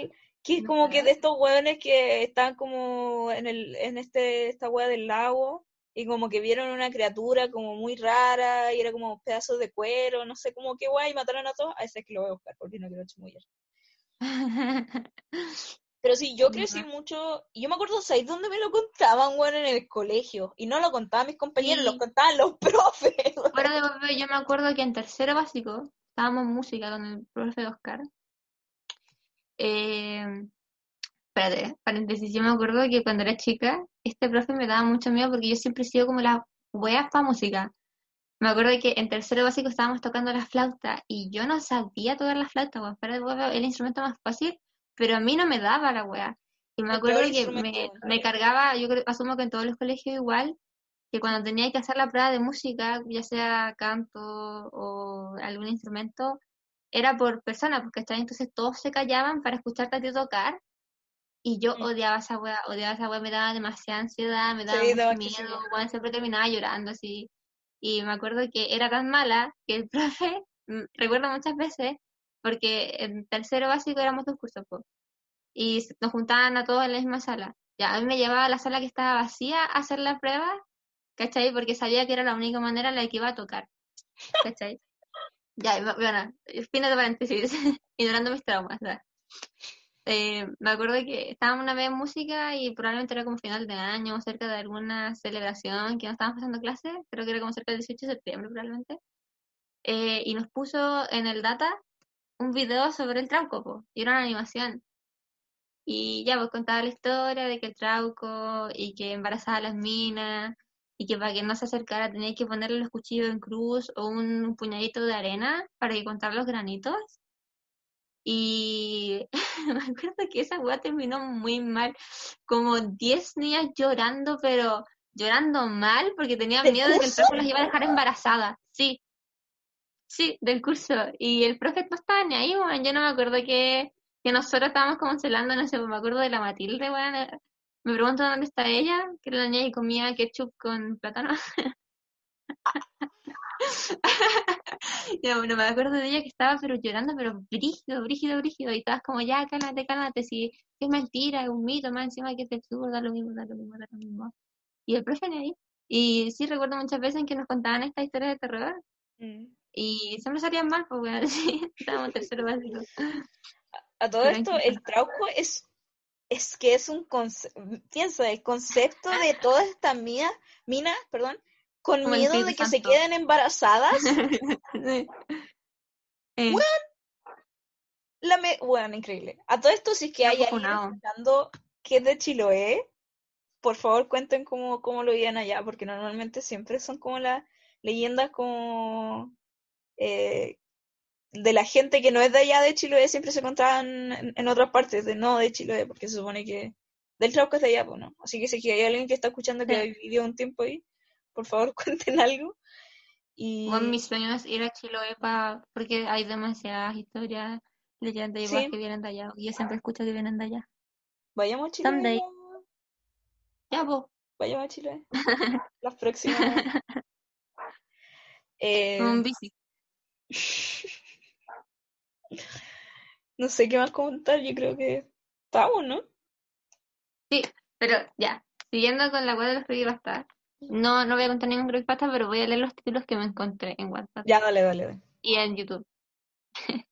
que es como que de estos hueones que están como en el, en este, esta hueá del lago, y como que vieron una criatura como muy rara, y era como pedazos de cuero, no sé cómo qué guay, y mataron a todos. A ese es que lo voy a buscar, porque no quiero chamullar. Pero sí, yo crecí mucho, y yo me acuerdo, ¿sabes dónde me lo contaban, weón? En el colegio. Y no lo contaban mis compañeros, Sí. lo contaban los profes. volver, yo me acuerdo que en tercero básico estábamos en música con el profe Oscar. Eh, espérate, paréntesis, yo me acuerdo que cuando era chica, este profe me daba mucho miedo porque yo siempre he sido como la wea para música. Me acuerdo que en tercero básico estábamos tocando la flauta y yo no sabía tocar la flauta, de huevo, el instrumento más fácil, pero a mí no me daba la wea. Y me acuerdo que me, me cargaba, yo creo, asumo que en todos los colegios igual, que cuando tenía que hacer la prueba de música, ya sea canto o algún instrumento, era por persona, porque ¿cachai? entonces todos se callaban para escucharte a ti tocar. Y yo Mm. odiaba esa wea, odiaba esa wea, me daba demasiada ansiedad, me daba Sí, mucho miedo, muchísimo. weón, siempre terminaba llorando así. Y me acuerdo que era tan mala que el profe, mm, recuerdo muchas veces, porque en tercero básico éramos dos cursos, po, y nos juntaban a todos en la misma sala. Ya, a mí me llevaba a la sala que estaba vacía a hacer la prueba, ¿cachai? Porque sabía que era la única manera en la que iba a tocar, ¿cachai? Ya, bueno, fin de paréntesis, ignorando mis traumas. Eh, me acuerdo que estábamos una vez en música y probablemente era como final de año, cerca de alguna celebración que no estábamos pasando clases, creo que era como cerca del 18 de septiembre probablemente, eh, y nos puso en el data un video sobre el trauco, po, y era una animación. Y ya, pues contaba la historia de que el trauco y que embarazaba a las minas y que para que no se acercara tenía que ponerle los cuchillos en cruz o un puñadito de arena para que contar los granitos. Y me acuerdo que esa weá terminó muy mal, como 10 niñas llorando, pero llorando mal porque tenían ¿Del miedo de que el profe las iba a dejar embarazadas. Sí, sí, del curso. Y el profe no estaba ni ahí, weón. Yo no me acuerdo que, que nosotros estábamos como celando, no sé, me acuerdo de la Matilde. Me pregunto dónde está ella, que era la niña que comía ketchup con plátano. Ya, bueno, me acuerdo de ella que estaba pero llorando, pero brígido, brígido, brígido. Y estabas como, ya, cálmate, cálmate, si es mentira, es un mito, más encima que es absurdo, da lo mismo, da lo mismo, da lo mismo. Y el profe ahí. Y sí recuerdo muchas veces en que nos contaban esta historia de terror Mm. y siempre salían mal, pues, weón, sí, estábamos tercero básico. A todo Pero esto, el trauco es, es que es un concepto, piensa, el concepto de todas estas minas, minas, perdón, con Como miedo de que se queden embarazadas. Sí. Eh, La me... Bueno, increíble. A todo esto, si es que hay alguien escuchando que es de Chiloé, por favor cuenten cómo, cómo lo vivían allá, porque normalmente siempre son como las leyendas como eh, de la gente que no es de allá de Chiloé, siempre se contaban en, en otras partes de no de Chiloé, porque se supone que del Trauco es de allá, pues no. Así que si hay alguien que está escuchando que Sí. vivió un tiempo ahí, por favor cuenten algo. Y Bueno, mi sueño es ir a Chiloé pa- porque hay demasiadas historias, leyendas igual Sí. que vienen de allá. Y yo siempre escucho que vienen de allá. vayamos a Chiloé. Someday. ya. Ya, pues. Vayamos a Chiloé. Las próximas. Eh, Un bici. no sé qué más comentar, yo creo que estamos, ¿no? Sí, pero ya. Siguiendo con la web de los creepypastas. No, no voy a contar ningún creepypasta, pero voy a leer los títulos que me encontré en WhatsApp Ya, dale, dale, dale. y en YouTube.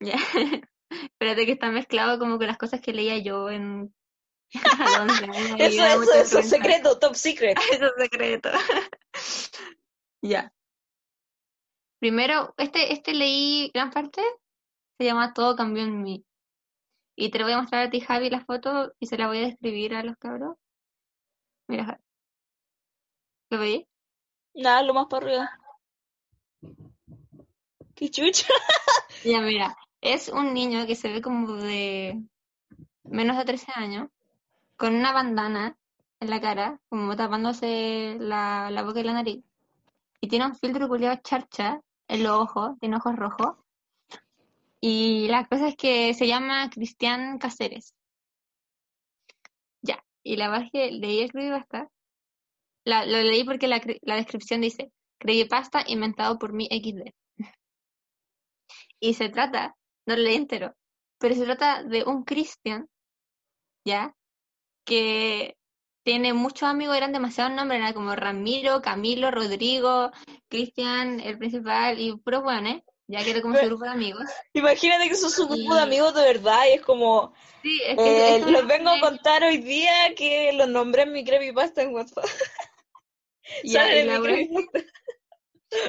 Ya. Espérate que está mezclado como con las cosas que leía yo en... a los 11 años, y Eso, eso, eso es secreto, top secret. Eso es secreto. Ya. Primero, este, este leí gran parte, se llama Todo cambió en mí. Y te lo voy a mostrar a ti, Javi, la foto y se la voy a describir a los cabros. Mira, Javi. ¿Lo veis? Nada, lo más para arriba. ¡Qué chucha! Ya, mira, es un niño que se ve como de menos de 13 años, con una bandana en la cara, como tapándose la, la boca y la nariz. Y tiene un filtro culiado charcha en los ojos, tiene ojos rojos. Y la cosa es que se llama Cristian Cáceres. Ya, y la que leí el creepypasta. La, lo leí porque la, la descripción dice, creepypasta inventado por mi XD. Y se trata, no lo leí entero, pero se trata de un Cristian, ¿ya? Que tiene muchos amigos, eran demasiados nombres, como Ramiro, Camilo, Rodrigo, Cristian, el principal, y puros buenos, ya que era como su grupo de amigos. Imagínate que sos un grupo de amigos de verdad y es como, Sí, es que eh, esto les lo vengo a contar hoy día que los nombré en mi creepypasta en WhatsApp. ya, en la mi creepypasta.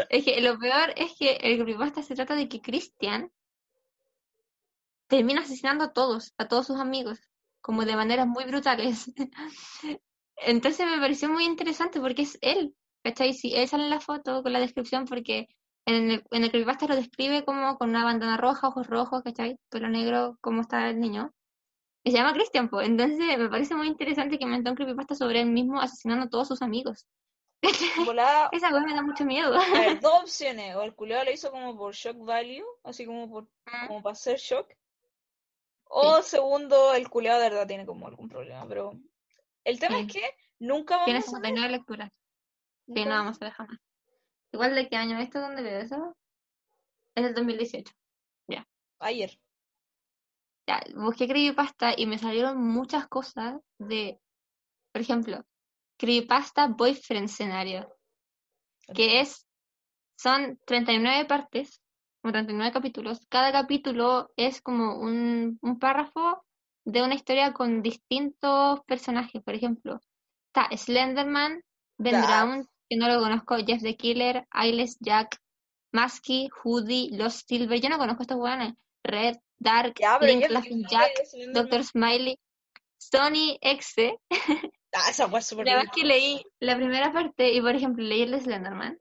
Es que lo peor es que el creepypasta se trata de que Christian termina asesinando a todos, a todos sus amigos, como de maneras muy brutales. Entonces me pareció muy interesante porque es él, ¿cachai? Si él sale en la foto con la descripción porque en el, en el creepypasta lo describe como con una bandana roja, ojos rojos, ¿cachai? Pelo negro, como está el niño. Y se llama Christian, pues. Entonces me parece muy interesante que inventó un creepypasta sobre él mismo asesinando a todos sus amigos. Volada, Esa cosa me da mucho miedo. a ver, dos opciones. O el culiao lo hizo como por shock value, así como por como para hacer shock. O segundo, el culiao de verdad tiene como algún problema. Pero el tema Sí. es que nunca Tiene vamos a ver. 59 lecturas. Sí, no vamos a ver jamás. Igual de qué año esto, ¿dónde veo eso? Es del 2018. Ayer. Ya, busqué creepypasta y me salieron muchas cosas de, por ejemplo, creepypasta boyfriend scenario, que es, son 39 partes, como 39 capítulos. Cada capítulo es como un, un párrafo de una historia con distintos personajes. Por ejemplo, está Slenderman, Ben. Brown, que no lo conozco, Jeff the Killer, Ailes Jack, Musky, Hoodie, Los Silver. Yo no conozco estos weones. Red, Dark, Ya, Link, Laughing Jack. Doctor Smiley, Sony Exe. Ah, esa fue súper La que leí la primera parte y, por ejemplo, leí el de Slenderman.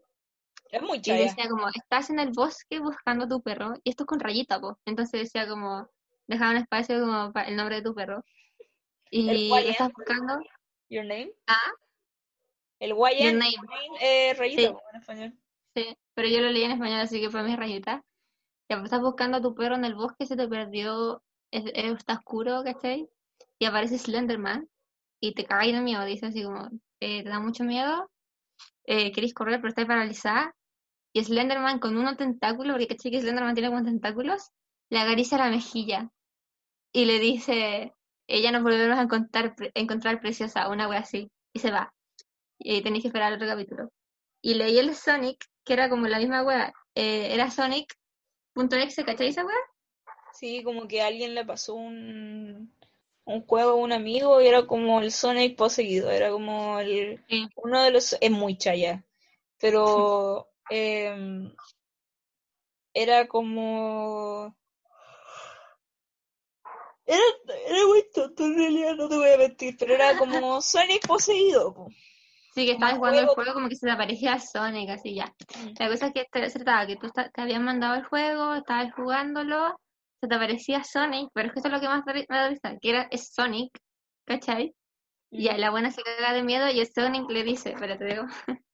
Es muy Y decía como, estás en el bosque buscando a tu perro. Y esto es con rayita, po. Entonces decía como, dejaba un espacio como para el nombre de tu perro. Y lo estás buscando. Your name. Ah. El YN. Your name. Eh, rayita Sí. en español. Sí, pero yo lo leí en español, así que fue mi rayita. Ya, pues, estás buscando a tu perro en el bosque, se te perdió, es- es- está oscuro, ¿cachai? Y aparece Slenderman y te cagáis de miedo, dice así como, eh, te da mucho miedo, eh, queréis correr pero estáis paralizada. Y Slenderman con unos tentáculos, porque ¿cachai que Slenderman tiene como tentáculos? Le acaricia la mejilla y le dice, ella nos volveremos a encontrar, pre- encontrar preciosa, una wea así, y se va. Y tenéis que esperar otro capítulo. Y leí el Sonic, que era como la misma wea, eh, era Sonic.exe, ¿cachai esa wea? Sí, como que alguien le pasó un, un juego a un amigo y era como el Sonic poseído. Era como el Sí. uno de los. Es muy chaya. Pero. em, era como. Era, era muy tonto en realidad, no te voy a mentir, pero era como Sonic poseído. po. Sí, que estabas jugando el juego. como que se te aparecía Sonic, así ya. La cosa es que te- trataba que tú te habían mandado el juego, estabas jugándolo, se te aparecía Sonic, pero es que eso es lo que más me da risa, que era, es Sonic, ¿cachai? Y a la buena se caga de miedo y el Sonic le dice, espérate, digo.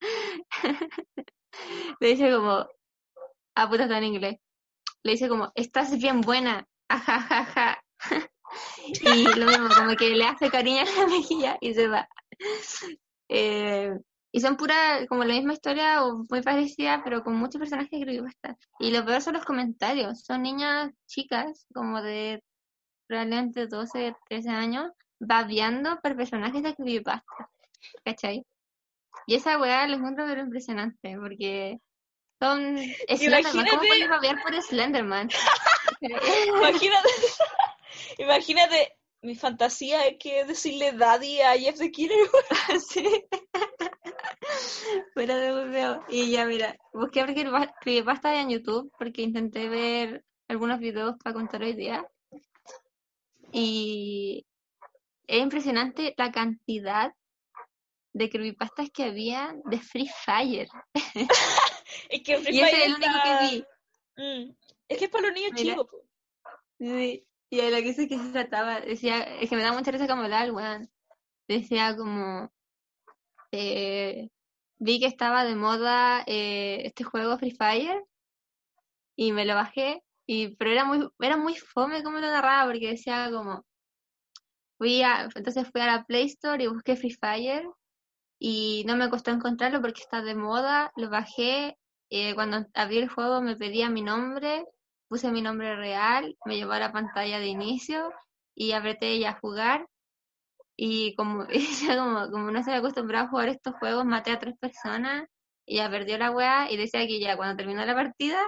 le dice como, ah, puta, está en inglés. Le dice como, estás bien buena, ajajaja. y lo mismo, como que le hace cariño en la mejilla y se va. Eh, y son pura, como la misma historia o muy parecida, pero con muchos personajes que creepypasta. Y lo peor son los comentarios. Son niñas chicas, como de probablemente 12, 13 años, babeando por personajes de creepypasta. ¿Cachai? Y esa weá lo encuentro pero impresionante, porque son Slenderman. ¿Cómo puedes babear por Slenderman? Imagínate, imagínate, mi fantasía es que decirle daddy a Jeff the Killer. Sí. Fuera de hueveo. Y ya, mira, busqué creepypa- creepypasta en YouTube porque intenté ver algunos videos para contar hoy día. Y es impresionante la cantidad de creepypastas que había de Free Fire. Es que Free Y ese Fire es el único está- que vi. Mm. Es que es para los niños Mira. chicos. Sí. Y de lo que hice que se trataba, decía, es que me da mucha risa como hablar, weón. Decía como, eh, vi que estaba de moda eh, este juego Free Fire y me lo bajé, y, pero era muy, era muy fome como lo narraba porque decía como, fui a, entonces fui a la Play Store y busqué Free Fire y no me costó encontrarlo porque está de moda, lo bajé, eh, cuando abrí el juego me pedía mi nombre, puse mi nombre real, me llevó a la pantalla de inicio y apreté ya jugar y como, ya como, no se había acostumbrado a jugar estos juegos, maté a tres personas y ya perdió la weá y decía que ya cuando terminó la partida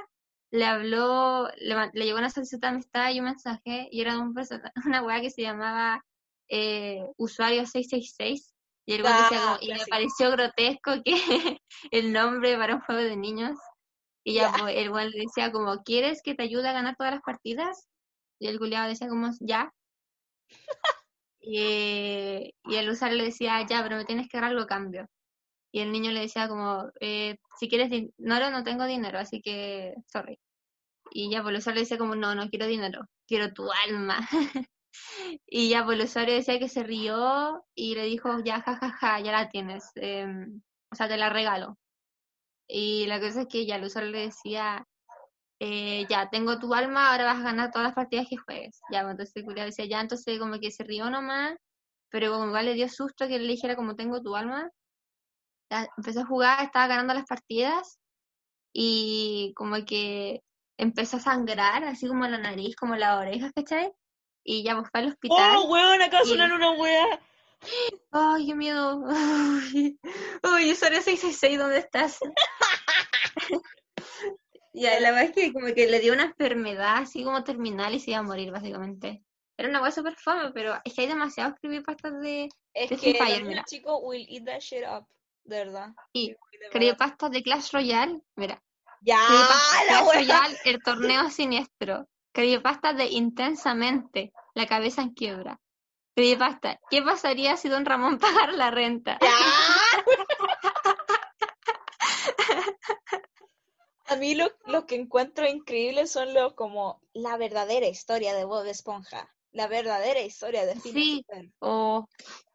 le habló, le, le llegó una solicitud de amistad y un mensaje y era un persona, una weá que se llamaba eh, usuario 666 y el weón decía Ah, como, y me pareció grotesco que el nombre para un juego de niños y ya Ya. pues, el weón le decía como, ¿quieres que te ayude a ganar todas las partidas? Y el culiado decía como, ya. Y, y el usuario le decía, ya, pero me tienes que dar algo a cambio. Y el niño le decía como, eh, si quieres dinero, no tengo dinero, así que, sorry. Y ya, pues el usuario le decía como, no, no quiero dinero, quiero tu alma. Y ya, pues el usuario decía que se rió y le dijo, ya, jajaja, ya la tienes, em, o sea, te la regalo. Y la cosa es que ya el usuario le decía, eh, ya, tengo tu alma, ahora vas a ganar todas las partidas que juegues. Ya, pues entonces el decía, ya, entonces como que se rió nomás, pero como igual le dio susto que le dijera como tengo tu alma. Ya, empezó a jugar, estaba ganando las partidas y como que empezó a sangrar, así como la nariz, como las orejas, ¿cachai? Y ya pues fue al hospital. Oh, weón, Y- sonar una wea. Ay, qué miedo. Uy, uy usuario 666, ¿dónde estás? Ya, la verdad es que como que le dio una enfermedad así como terminal y se iba a morir, básicamente. Era una cosa súper fome, pero es que hay demasiados creepypastas de Es de que Fire, mira. chicos will eat that shit up. De verdad. Y creepypastas de Clash Royale. Mira, Ya, creepypastas de la Clash. Royale, el torneo siniestro. Creepypastas de Intensamente, la cabeza en quiebra. Creepypasta, ¿qué pasaría si Don Ramón pagara la renta? A mí lo, lo que encuentro increíble son los como la verdadera historia de Bob Esponja. La verdadera historia de Phineas Sí. O,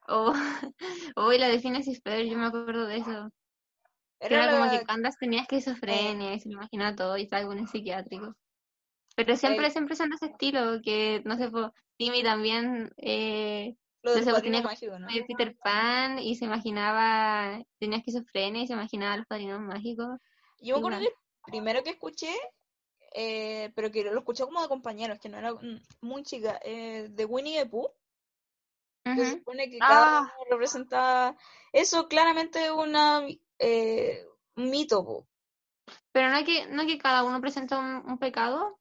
o, la de Phineas Ferb, yo me acuerdo de eso. Era Era como la- que Candace tenía esquizofrenia y se lo imaginaba todo y estaba en el psiquiátrico. Pero siempre, El- siempre son de ese estilo, que no sé, pues, Timmy también eh, lo no sé, tenía mágico, ¿no? de Peter Pan y se imaginaba, tenía esquizofrenia y se imaginaba los padrinos mágicos. Yo me acuerdo que el primero que escuché, eh, pero que lo escuché como de compañeros, que no era mm, muy chica, eh, de Winnie the Pooh, se supone que cada Ah. uno representaba... Eso claramente es una, eh, un mito, po. Pero no es que, no es que cada uno presenta un, un pecado.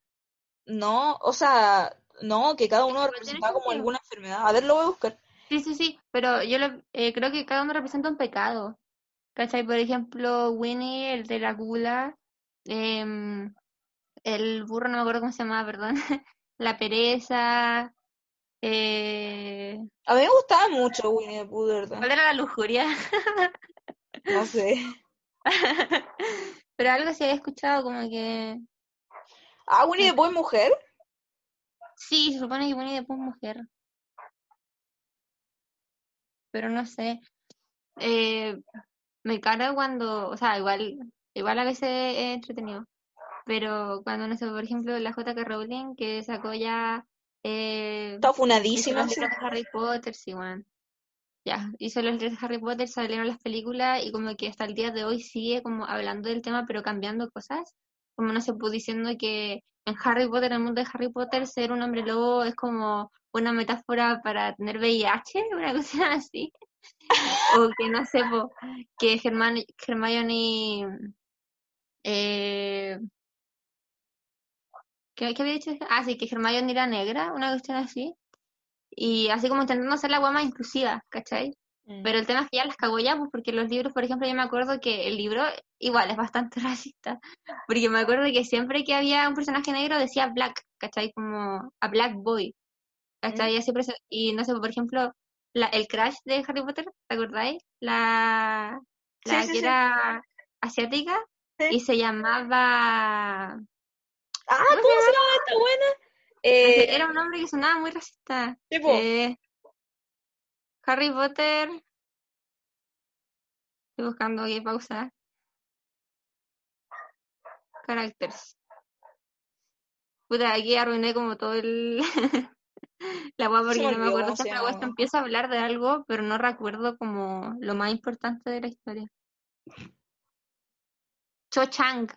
No, o sea, no, que cada uno representaba como alguna enfermedad. A ver, lo voy a buscar. Sí, sí, sí, pero yo lo- eh, creo que cada uno representa un pecado. ¿Cachai? Por ejemplo, Winnie, el de la gula, em, el burro, no me acuerdo cómo se llamaba, perdón, la pereza, eh, A mí me gustaba mucho Winnie the Pooh, de verdad. ¿cuál era la lujuria? No sé. Pero algo sí había escuchado como que, Ah, Winnie the Pooh es mujer. sí, se supone que Winnie the Pooh es mujer. Pero no sé. Eh, me carga cuando, o sea, igual, igual a veces es entretenido. Pero cuando, no sé, por ejemplo, la J.K. Rowling que sacó ya eh, Está funadísima. sí. Harry Potter, sí, bueno. Ya, hizo los libros de Harry Potter, salieron las películas y como que hasta el día de hoy sigue como hablando del tema pero cambiando cosas. Como no se pudo diciendo que en Harry Potter, en el mundo de Harry Potter, ser un hombre lobo es como una metáfora para tener VIH, una cosa así. O que no sé, po, que Herman- Hermione... Eh, ¿qué, qué había dicho? Ah, sí, que Hermione era negra, una cuestión así. Y así como intentando hacer la agua más inclusiva, ¿cachai? Mm. Pero el tema es que ya las cagó ya, pues porque los libros, por ejemplo, yo me acuerdo que el libro igual es bastante racista, porque me acuerdo que siempre que había un personaje negro decía black, ¿cachai? Como a black boy, ¿cachai? Y, así prese- y no sé, por ejemplo, la, el crash de Harry Potter, ¿te acordáis? La, la Sí, sí, que sí. era asiática y se llamaba... Ah, ¿Cómo ¿cómo se llama esta buena? Eh, Era un nombre que sonaba muy racista. Sí, po. Eh, Harry Potter. Estoy buscando aquí pausa. Characters. Puta, aquí arruiné como todo el. la weá porque no me acuerdo. cómo se Siempre la weá llama, se weón. empieza a hablar de algo, pero no recuerdo como lo más importante de la historia. Cho Chang.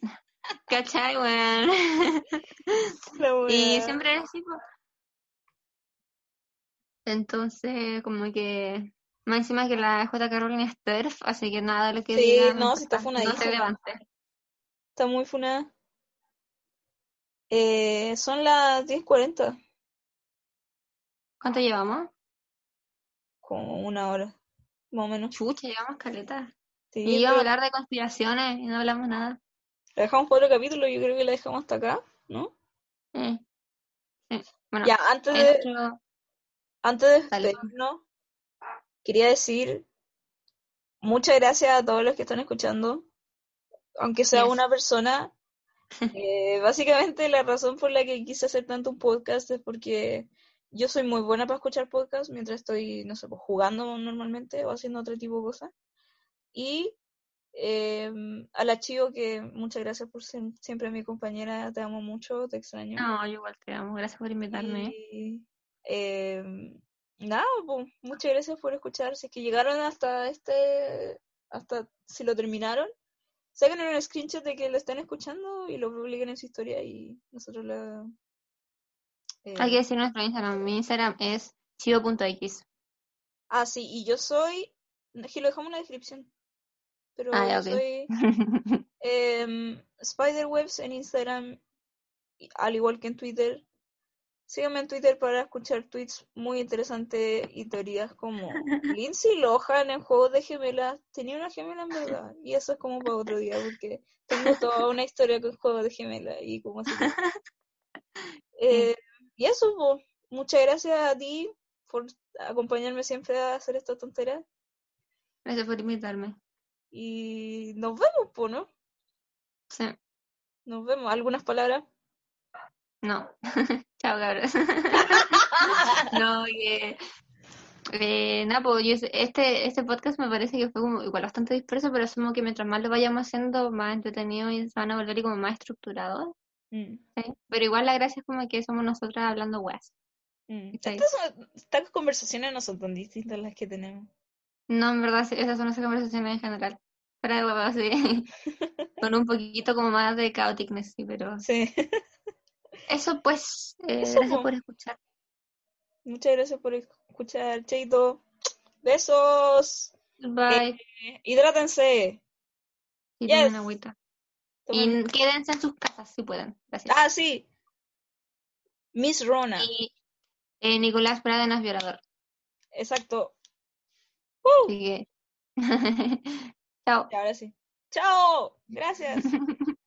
¿Cachai, weón? Y siempre era así, po. Entonces, como que. Más encima que la J.K. Rowling es TERF, así que nada de lo que Sí, diga. no, sí está importa. No se funadísima. levante. Está muy funada. Eh, son las 10.40, ¿Cuánto llevamos? como una hora, más o menos. Chucha, llevamos caleta. Sí, Y íbamos a hablar de conspiraciones y no hablamos nada. la dejamos por otro capítulo, yo creo que la dejamos hasta acá, ¿no? Eh. Sí. Bueno, Ya, antes de, entro- antes de despedirnos, quería decir muchas gracias a todos los que están escuchando, aunque sea Yes. una persona. Eh, básicamente la razón por la que quise hacer tanto un podcast es porque yo soy muy buena para escuchar podcasts mientras estoy, no sé, pues, jugando normalmente o haciendo otro tipo de cosas. Y eh, a la Chio, que muchas gracias por ser siempre mi compañera, te amo mucho, te extraño. No, yo igual te amo. Gracias por invitarme. Y eh, nada, pues, muchas gracias por escuchar. Si es que llegaron hasta este, hasta si lo terminaron, saquen un screenshot de que lo están escuchando y lo publiquen en su historia y nosotros la... eh, Hay que decir nuestro Instagram. Mi Instagram es chivo.x. Ah, sí, y yo soy... Aquí lo dejamos en la descripción. Pero Ah, ya, ok. soy em, Spiderwebs en Instagram, al igual que en Twitter. Síganme en Twitter para escuchar tweets muy interesantes y teorías como Lindsay Lohan en Juegos de Gemelas. Tenía una gemela en verdad. Y eso es como para otro día, porque tengo toda una historia con Juegos de Gemelas y como así. Eh, y eso, po. muchas gracias a ti por acompañarme siempre a hacer esta tontera. Gracias por invitarme. Y nos vemos, po, ¿no? Sí. Nos vemos. ¿Algunas palabras? No. Chao, cabros. no, que. Eh, nada, pues yo, este, este podcast me parece que fue como igual bastante disperso, pero asumo que mientras más lo vayamos haciendo, más entretenido y se van a volver y como más estructurados. Mm, ¿sí? Pero igual la gracia es como que somos nosotras hablando weas. mm. Estas, son- estas conversaciones no son tan distintas las que tenemos. No, en verdad, esas son nuestras conversaciones en general. Fuera de huevos, sí. Con un poquito como más de chaoticness, sí, pero Sí. Eso pues, eh, Eso, gracias po. por escuchar. Muchas gracias por escuchar, Cheito. Besos. Bye. Eh, hidrátense. y yes. tomen agüita. Tomen- Y quédense en sus casas si pueden. Gracias. Ah, sí. Miss Rona. Y eh, Nicolás Pradenas violador. Exacto. Uh, Así que. Chao. y ahora sí. Chao. Gracias.